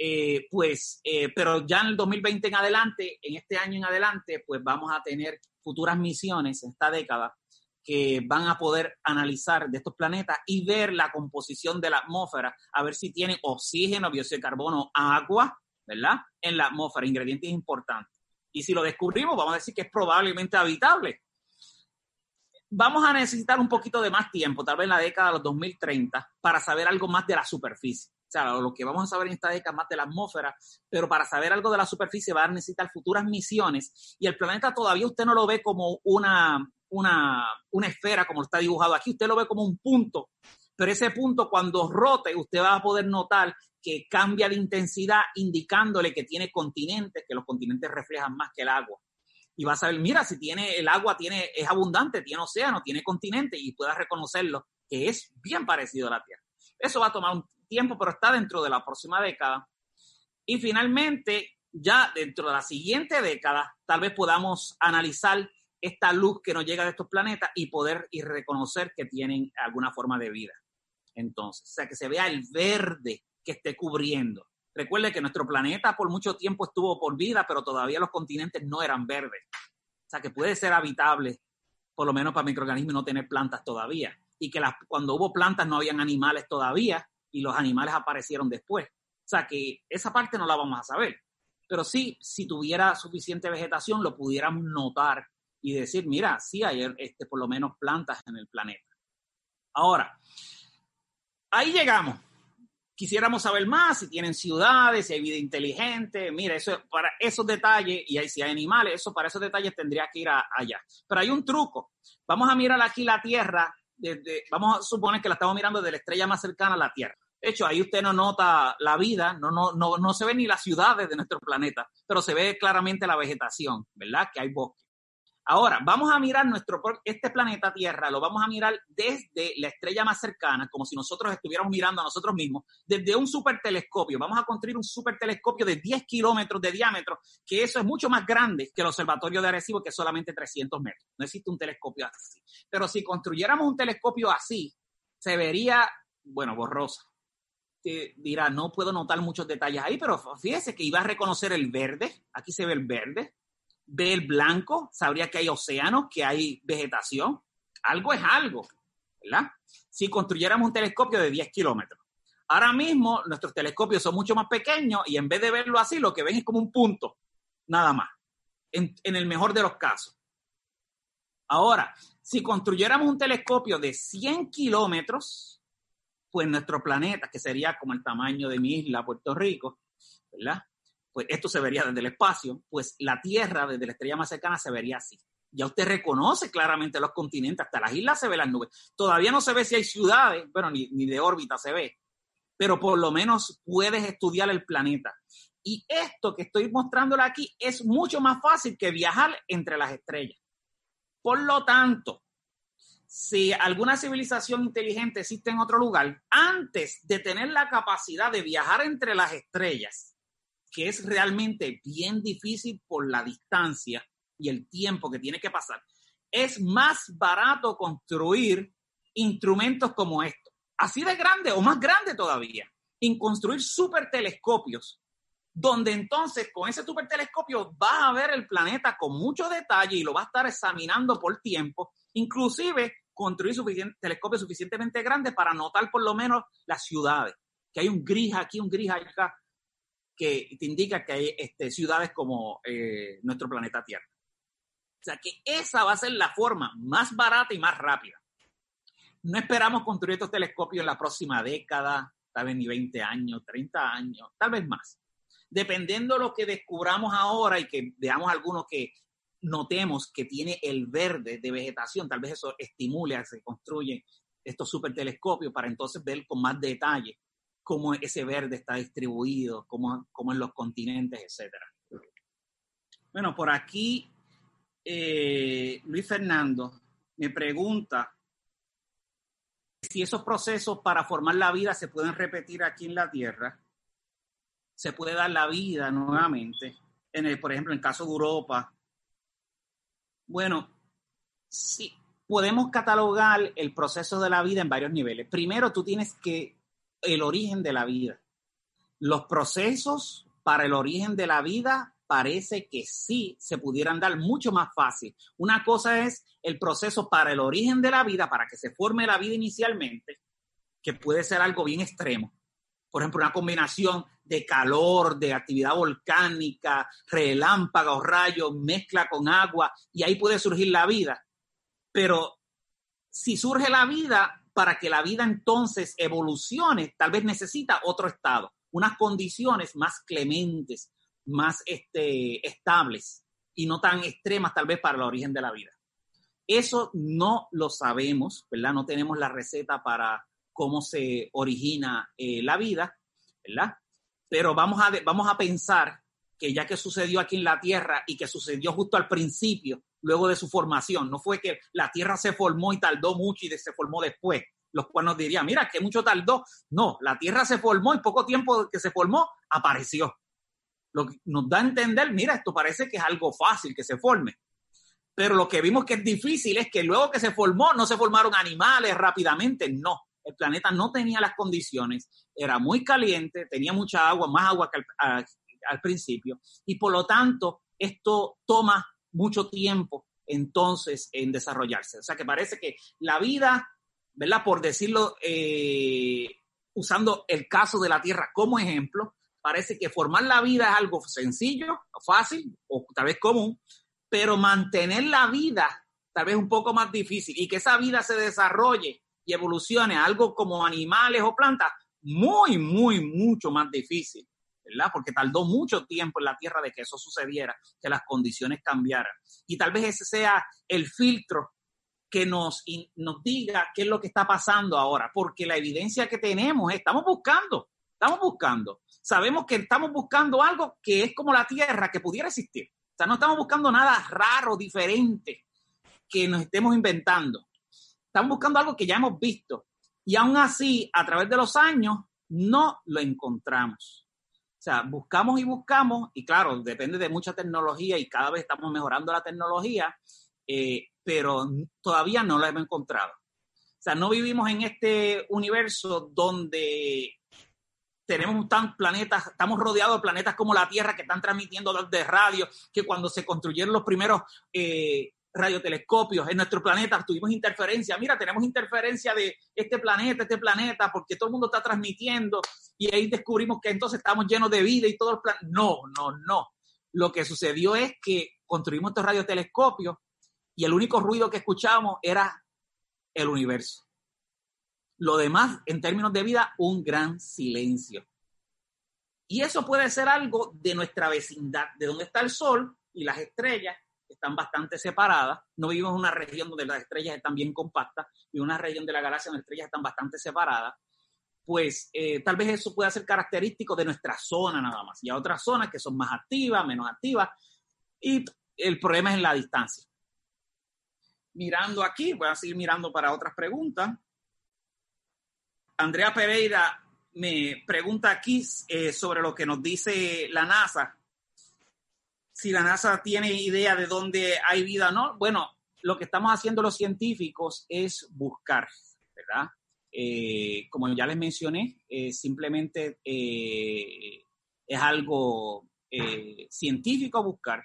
Eh, pues, eh, pero ya en el 2020 en adelante, en este año en adelante, pues vamos a tener futuras misiones esta década que van a poder analizar de estos planetas y ver la composición de la atmósfera, a ver si tiene oxígeno, dióxido de carbono, agua, ¿verdad? En la atmósfera, ingredientes importantes. Y si lo descubrimos, vamos a decir que es probablemente habitable. Vamos a necesitar un poquito de más tiempo, tal vez en la década de los 2030, para saber algo más de la superficie o sea, lo que vamos a saber en esta década más de la atmósfera, pero para saber algo de la superficie va a necesitar futuras misiones y el planeta todavía usted no lo ve como una, una, una esfera como está dibujado aquí, usted lo ve como un punto, pero ese punto cuando rote usted va a poder notar que cambia de intensidad indicándole que tiene continentes, que los continentes reflejan más que el agua. Y va a saber, mira, si tiene el agua tiene, es abundante, tiene océano, tiene continente y pueda reconocerlo, que es bien parecido a la Tierra. Eso va a tomar un tiempo, pero está dentro de la próxima década. Y finalmente, ya dentro de la siguiente década, tal vez podamos analizar esta luz que nos llega de estos planetas y poder y reconocer que tienen alguna forma de vida. Entonces, o sea, que se vea el verde que esté cubriendo. Recuerde que nuestro planeta por mucho tiempo estuvo por vida, pero todavía los continentes no eran verdes. O sea, que puede ser habitable, por lo menos para microorganismos, no tener plantas todavía. Y que cuando hubo plantas no habían animales todavía, y los animales aparecieron después. O sea que esa parte no la vamos a saber. Pero sí, si tuviera suficiente vegetación, lo pudiéramos notar y decir, mira, sí hay este, por lo menos plantas en el planeta. Ahora, ahí llegamos. Quisiéramos saber más si tienen ciudades, si hay vida inteligente. Mira, eso para esos detalles, y si hay animales, eso para esos detalles tendría que ir allá. Pero hay un truco. Vamos a mirar aquí la Tierra vamos a suponer que la estamos mirando de la estrella más cercana a la Tierra. De hecho, ahí usted no nota la vida, no, no, no, no se ven ni las ciudades de nuestro planeta, pero se ve claramente la vegetación, ¿verdad? Que hay bosque. Ahora, vamos a mirar nuestro, este planeta Tierra, lo vamos a mirar desde la estrella más cercana, como si nosotros estuviéramos mirando a nosotros mismos, desde un supertelescopio. Vamos a construir un supertelescopio de 10 kilómetros de diámetro, que eso es mucho más grande que el observatorio de Arecibo, que es solamente 300 metros. No existe un telescopio así. Pero si construyéramos un telescopio así, se vería, bueno, borrosa. Te dirá, no puedo notar muchos detalles ahí, pero fíjese que iba a reconocer el verde. Aquí se ve el verde ve el blanco, sabría que hay océanos, que hay vegetación. Algo es algo, ¿verdad? Si construyéramos un telescopio de 10 kilómetros. Ahora mismo nuestros telescopios son mucho más pequeños y en vez de verlo así, lo que ven es como un punto, nada más, en, el mejor de los casos. Ahora, si construyéramos un telescopio de 100 kilómetros, pues nuestro planeta, que sería como el tamaño de mi isla, Puerto Rico, ¿verdad? Pues esto se vería desde el espacio, pues la Tierra desde la estrella más cercana se vería así. Ya usted reconoce claramente los continentes, hasta las islas se ven las nubes. Todavía no se ve si hay ciudades, bueno, ni, ni de órbita se ve, pero por lo menos puedes estudiar el planeta. Y esto que estoy mostrándole aquí es mucho más fácil que viajar entre las estrellas. Por lo tanto, si alguna civilización inteligente existe en otro lugar, antes de tener la capacidad de viajar entre las estrellas, que es realmente bien difícil por la distancia y el tiempo que tiene que pasar, es más barato construir instrumentos como estos, así de grande o más grande todavía, en construir super telescopios, donde entonces con ese super telescopio vas a ver el planeta con mucho detalle y lo vas a estar examinando por tiempo, inclusive construir telescopios suficientemente grandes para notar por lo menos las ciudades, que hay un gris aquí, un gris acá, que te indica que hay este, ciudades como eh, nuestro planeta Tierra. O sea que esa va a ser la forma más barata y más rápida. No esperamos construir estos telescopios en la próxima década, tal vez ni 20 años, 30 años, tal vez más. Dependiendo de lo que descubramos ahora y que veamos algunos que notemos que tiene el verde de vegetación, tal vez eso estimule a que se construyen estos supertelescopios para entonces ver con más detalle cómo ese verde está distribuido, cómo, cómo en los continentes, etcétera. Bueno, por aquí eh, Luis Fernando me pregunta si esos procesos para formar la vida se pueden repetir aquí en la Tierra, se puede dar la vida nuevamente, en el, por ejemplo, en el caso de Europa. Bueno, sí, podemos catalogar el proceso de la vida en varios niveles. Primero, tú tienes que el origen de la vida. Los procesos para el origen de la vida parece que sí se pudieran dar mucho más fácil. Una cosa es el proceso para el origen de la vida, para que se forme la vida inicialmente, que puede ser algo bien extremo. Por ejemplo, una combinación de calor, de actividad volcánica, relámpagos, rayos, mezcla con agua, y ahí puede surgir la vida. Pero si surge la vida, para que la vida entonces evolucione, tal vez necesita otro estado, unas condiciones más clementes, más este, estables y no tan extremas tal vez para el origen de la vida. Eso no lo sabemos, ¿verdad? No tenemos la receta para cómo se origina eh, la vida, ¿verdad? Pero vamos a, vamos a pensar que ya que sucedió aquí en la Tierra y que sucedió justo al principio, luego de su formación. No fue que la Tierra se formó y tardó mucho y se formó después, los cuales nos dirían, mira, que mucho tardó. No, la Tierra se formó y poco tiempo que se formó, apareció. Lo que nos da a entender, mira, esto parece que es algo fácil que se forme. Pero lo que vimos que es difícil es que luego que se formó, no se formaron animales rápidamente, no. El planeta no tenía las condiciones, era muy caliente, tenía mucha agua, más agua que al principio, y por lo tanto esto toma mucho tiempo entonces en desarrollarse. O sea que parece que la vida, ¿verdad? Por decirlo, eh, usando el caso de la Tierra como ejemplo, parece que formar la vida es algo sencillo, fácil o tal vez común, pero mantener la vida tal vez un poco más difícil y que esa vida se desarrolle y evolucione algo como animales o plantas, muy, muy, mucho más difícil. Porque tardó mucho tiempo en la Tierra de que eso sucediera, que las condiciones cambiaran. Y tal vez ese sea el filtro que nos, nos diga qué es lo que está pasando ahora, porque la evidencia que tenemos, estamos buscando, estamos buscando. Sabemos que estamos buscando algo que es como la Tierra, que pudiera existir. sea, no estamos buscando nada raro, diferente, que nos estemos inventando. Estamos buscando algo que ya hemos visto. Y aún así, a través de los años, no lo encontramos. O sea, buscamos y buscamos, y claro, depende de mucha tecnología y cada vez estamos mejorando la tecnología, eh, pero todavía no la hemos encontrado. O sea, no vivimos en este universo donde tenemos tan planetas, estamos rodeados de planetas como la Tierra que están transmitiendo de radio, que cuando se construyeron los primeros eh, radiotelescopios en nuestro planeta, tuvimos interferencia. Mira, tenemos interferencia de este planeta, este planeta, porque todo el mundo está transmitiendo y ahí descubrimos que entonces estamos llenos de vida y todo el plan. No, no, no. Lo que sucedió es que construimos estos radiotelescopios y el único ruido que escuchábamos era el universo. Lo demás, en términos de vida, un gran silencio. Y eso puede ser algo de nuestra vecindad, de donde está el sol y las estrellas están bastante separadas. No vivimos en una región donde las estrellas están bien compactas y una región de la galaxia donde las estrellas están bastante separadas. Pues eh, tal vez eso pueda ser característico de nuestra zona nada más. Y hay otras zonas que son más activas, menos activas. Y el problema es en la distancia. Mirando aquí, voy a seguir mirando para otras preguntas. Andrea Pereira me pregunta aquí eh, sobre lo que nos dice la NASA si la NASA tiene idea de dónde hay vida o no. Bueno, lo que estamos haciendo los científicos es buscar, ¿verdad? Eh, como ya les mencioné, eh, simplemente eh, es algo científico buscar,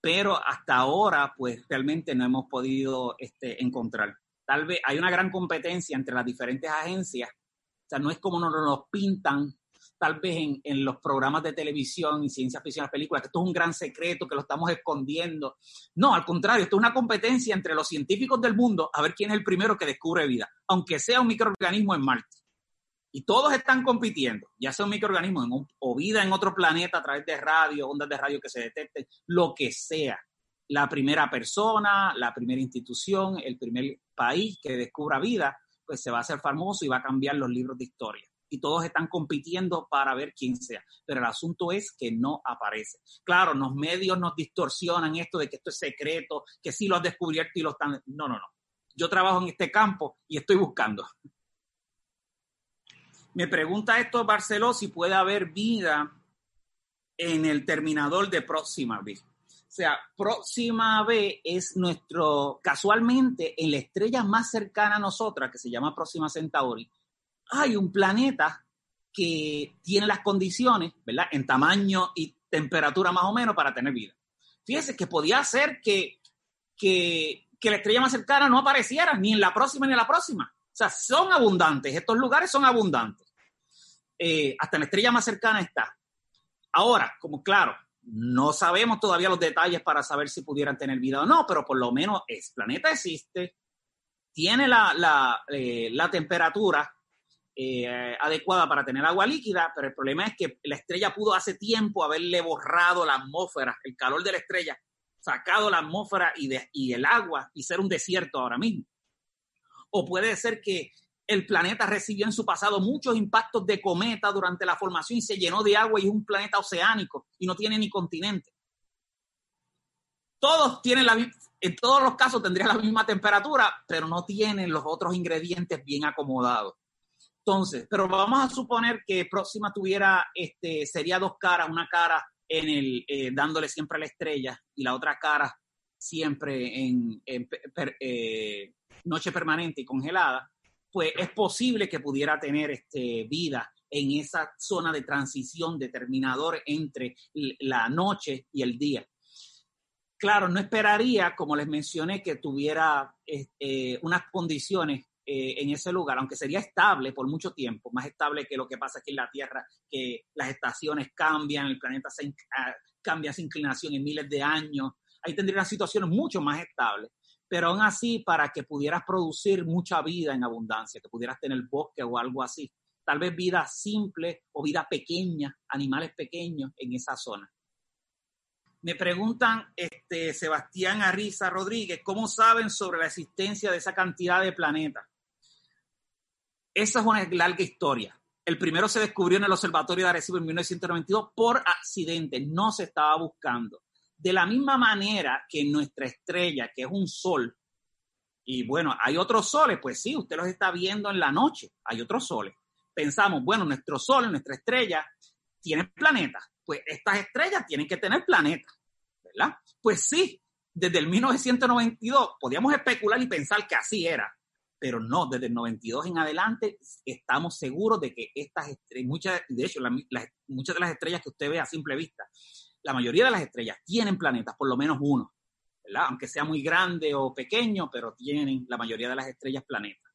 pero hasta ahora, pues realmente no hemos podido este, encontrar. Tal vez hay una gran competencia entre las diferentes agencias, o sea, no es como nos lo pintan tal vez en, los programas de televisión y ciencia ficción, las películas, que esto es un gran secreto, que lo estamos escondiendo. No, al contrario, esto es una competencia entre los científicos del mundo a ver quién es el primero que descubre vida, aunque sea un microorganismo en Marte. Y todos están compitiendo, ya sea un microorganismo o vida en otro planeta a través de radio, ondas de radio que se detecten, lo que sea. La primera persona, la primera institución, el primer país que descubra vida, pues se va a hacer famoso y va a cambiar los libros de historia y todos están compitiendo para ver quién sea. Pero el asunto es que no aparece. Claro, los medios nos distorsionan esto de que esto es secreto, que sí lo han descubierto y lo están... No, no, no. Yo trabajo en este campo y estoy buscando. Me pregunta esto Barceló si puede haber vida en el terminador de Próxima B. O sea, Próxima B es nuestro, casualmente, en la estrella más cercana a nosotras, que se llama Próxima Centauri, hay un planeta que tiene las condiciones, ¿verdad? En tamaño y temperatura más o menos para tener vida. Fíjese que podía ser que, que, la estrella más cercana no apareciera ni en la próxima ni en la próxima. O sea, son abundantes, estos lugares son abundantes. Eh, hasta la estrella más cercana está. Ahora, como claro, no sabemos todavía los detalles para saber si pudieran tener vida o no, pero por lo menos el planeta existe, tiene la, la, eh, la temperatura eh, adecuada para tener agua líquida, pero el problema es que la estrella pudo hace tiempo haberle borrado la atmósfera, el calor de la estrella, sacado la atmósfera y, el agua y ser un desierto ahora mismo. O puede ser que el planeta recibió en su pasado muchos impactos de cometa durante la formación y se llenó de agua y es un planeta oceánico y no tiene ni continente. Todos tienen la en todos los casos tendría la misma temperatura, pero no tienen los otros ingredientes bien acomodados. Entonces, pero vamos a suponer que Próxima tuviera, este, sería dos caras, una cara en el, eh, dándole siempre a la estrella y la otra cara siempre en, eh, noche permanente y congelada, pues es posible que pudiera tener este, vida en esa zona de transición determinador entre la noche y el día. Claro, no esperaría, como les mencioné, que tuviera eh, unas condiciones eh, en ese lugar, aunque sería estable por mucho tiempo, más estable que lo que pasa aquí en la Tierra, que las estaciones cambian, el planeta ah, cambia su inclinación en miles de años, ahí tendría una situación mucho más estable. Pero aún así, para que pudieras producir mucha vida en abundancia, que pudieras tener bosque o algo así, tal vez vida simple o vida pequeña, animales pequeños en esa zona. Me preguntan, este, Sebastián Arriza Rodríguez, ¿cómo saben sobre la existencia de esa cantidad de planetas? Esa es una larga historia. El primero se descubrió en el Observatorio de Arecibo en 1992 por accidente, no se estaba buscando. De la misma manera que nuestra estrella, que es un sol, y bueno, hay otros soles, pues sí, usted los está viendo en la noche, hay otros soles. Pensamos, bueno, nuestro sol, nuestra estrella, tiene planetas. Pues estas estrellas tienen que tener planetas, ¿verdad? Pues sí, desde el 1992 podíamos especular y pensar que así era, pero no, desde el 92 en adelante estamos seguros de que estas estrellas, muchas, de hecho, muchas de las estrellas que usted ve a simple vista, la mayoría de las estrellas tienen planetas, por lo menos uno, ¿verdad? Aunque sea muy grande o pequeño, pero tienen la mayoría de las estrellas planetas.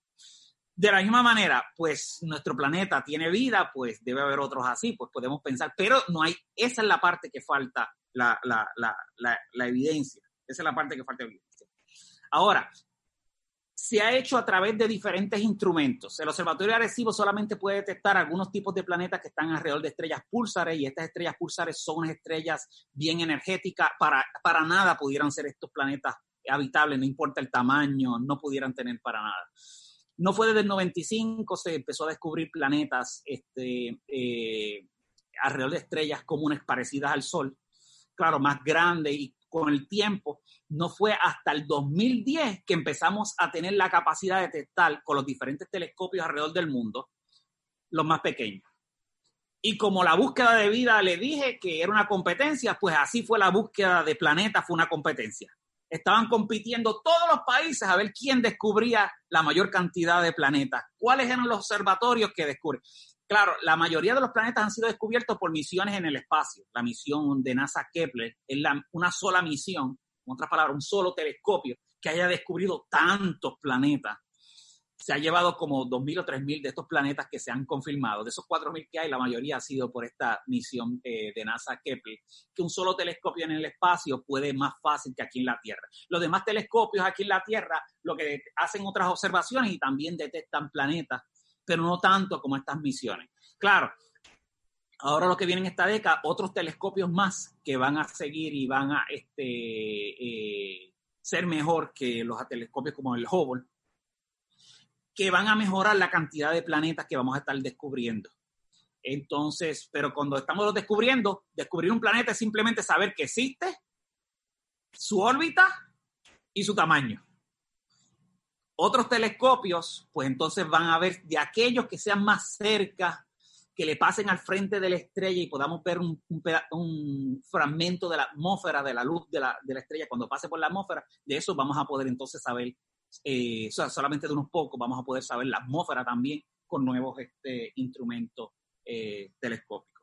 De la misma manera, pues nuestro planeta tiene vida, pues debe haber otros así, pues podemos pensar, pero no hay, esa es la parte que falta, la, la, evidencia, esa es la parte que falta evidencia. Ahora, se ha hecho a través de diferentes instrumentos. El Observatorio de Arecibo solamente puede detectar algunos tipos de planetas que están alrededor de estrellas púlsares y estas estrellas púlsares son estrellas bien energéticas. Para, para nada pudieran ser estos planetas habitables, no importa el tamaño, no pudieran tener para nada. No fue desde el 95 se empezó a descubrir planetas este, eh, alrededor de estrellas comunes parecidas al Sol, claro, más grandes y con el tiempo, no fue hasta el 2010 que empezamos a tener la capacidad de detectar con los diferentes telescopios alrededor del mundo los más pequeños. Y como la búsqueda de vida le dije que era una competencia, pues así fue la búsqueda de planetas, fue una competencia. Estaban compitiendo todos los países a ver quién descubría la mayor cantidad de planetas, cuáles eran los observatorios que descubren. Claro, la mayoría de los planetas han sido descubiertos por misiones en el espacio. La misión de NASA Kepler es una sola misión, en otras palabras, un solo telescopio que haya descubrido tantos planetas. Se ha llevado como 2.000 o 3.000 de estos planetas que se han confirmado. De esos 4.000 que hay, la mayoría ha sido por esta misión eh, de NASA Kepler, que un solo telescopio en el espacio puede más fácil que aquí en la Tierra. Los demás telescopios aquí en la Tierra lo que hacen otras observaciones y también detectan planetas pero no tanto como estas misiones. Claro, ahora lo que viene en esta década, otros telescopios más que van a seguir y van a este, eh, ser mejor que los telescopios como el Hubble, que van a mejorar la cantidad de planetas que vamos a estar descubriendo. Entonces, pero cuando estamos descubriendo, descubrir un planeta es simplemente saber que existe, su órbita y su tamaño. Otros telescopios, pues entonces van a ver de aquellos que sean más cerca, que le pasen al frente de la estrella y podamos ver un, un, fragmento de la atmósfera, de la luz de la, de la, estrella cuando pase por la atmósfera, de eso vamos a poder entonces saber, eh, o sea, solamente de unos pocos vamos a poder saber la atmósfera también con nuevos este, instrumentos eh, telescópicos.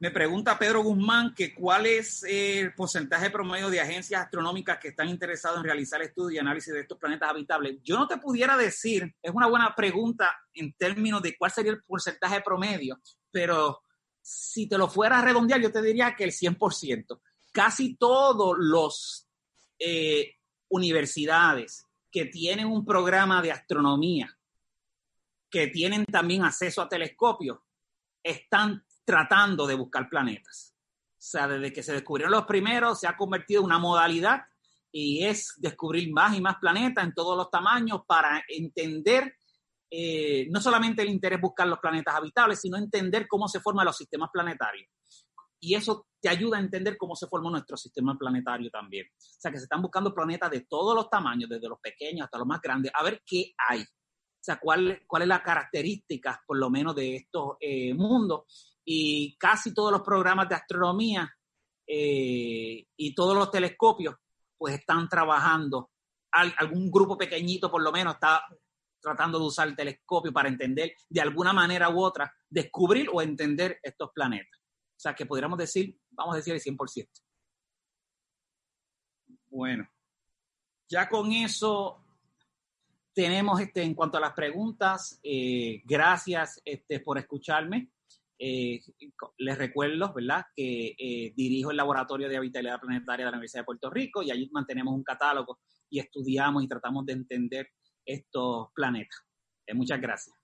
Me pregunta Pedro Guzmán que cuál es el porcentaje promedio de agencias astronómicas que están interesadas en realizar estudios y análisis de estos planetas habitables. Yo no te pudiera decir, es una buena pregunta en términos de cuál sería el porcentaje promedio, pero si te lo fuera a redondear, yo te diría que el 100%. Casi todos los eh, universidades que tienen un programa de astronomía, que tienen también acceso a telescopios, están tratando de buscar planetas. O sea, desde que se descubrieron los primeros, se ha convertido en una modalidad y es descubrir más y más planetas en todos los tamaños para entender eh, no solamente el interés buscar los planetas habitables, sino entender cómo se forman los sistemas planetarios. Y eso te ayuda a entender cómo se formó nuestro sistema planetario también. O sea, que se están buscando planetas de todos los tamaños, desde los pequeños hasta los más grandes, a ver qué hay. O sea, cuál, cuál es la característica, por lo menos, de estos eh, mundos y casi todos los programas de astronomía eh, y todos los telescopios pues están trabajando, algún grupo pequeñito por lo menos está tratando de usar el telescopio para entender de alguna manera u otra, descubrir o entender estos planetas. O sea, que podríamos decir, vamos a decir el 100%. Bueno, ya con eso tenemos este, en cuanto a las preguntas, eh, gracias este, por escucharme. Eh, les recuerdo, ¿verdad?, que eh, dirijo el Laboratorio de Habitabilidad Planetaria de la Universidad de Puerto Rico y allí mantenemos un catálogo y estudiamos y tratamos de entender estos planetas. Eh, muchas gracias.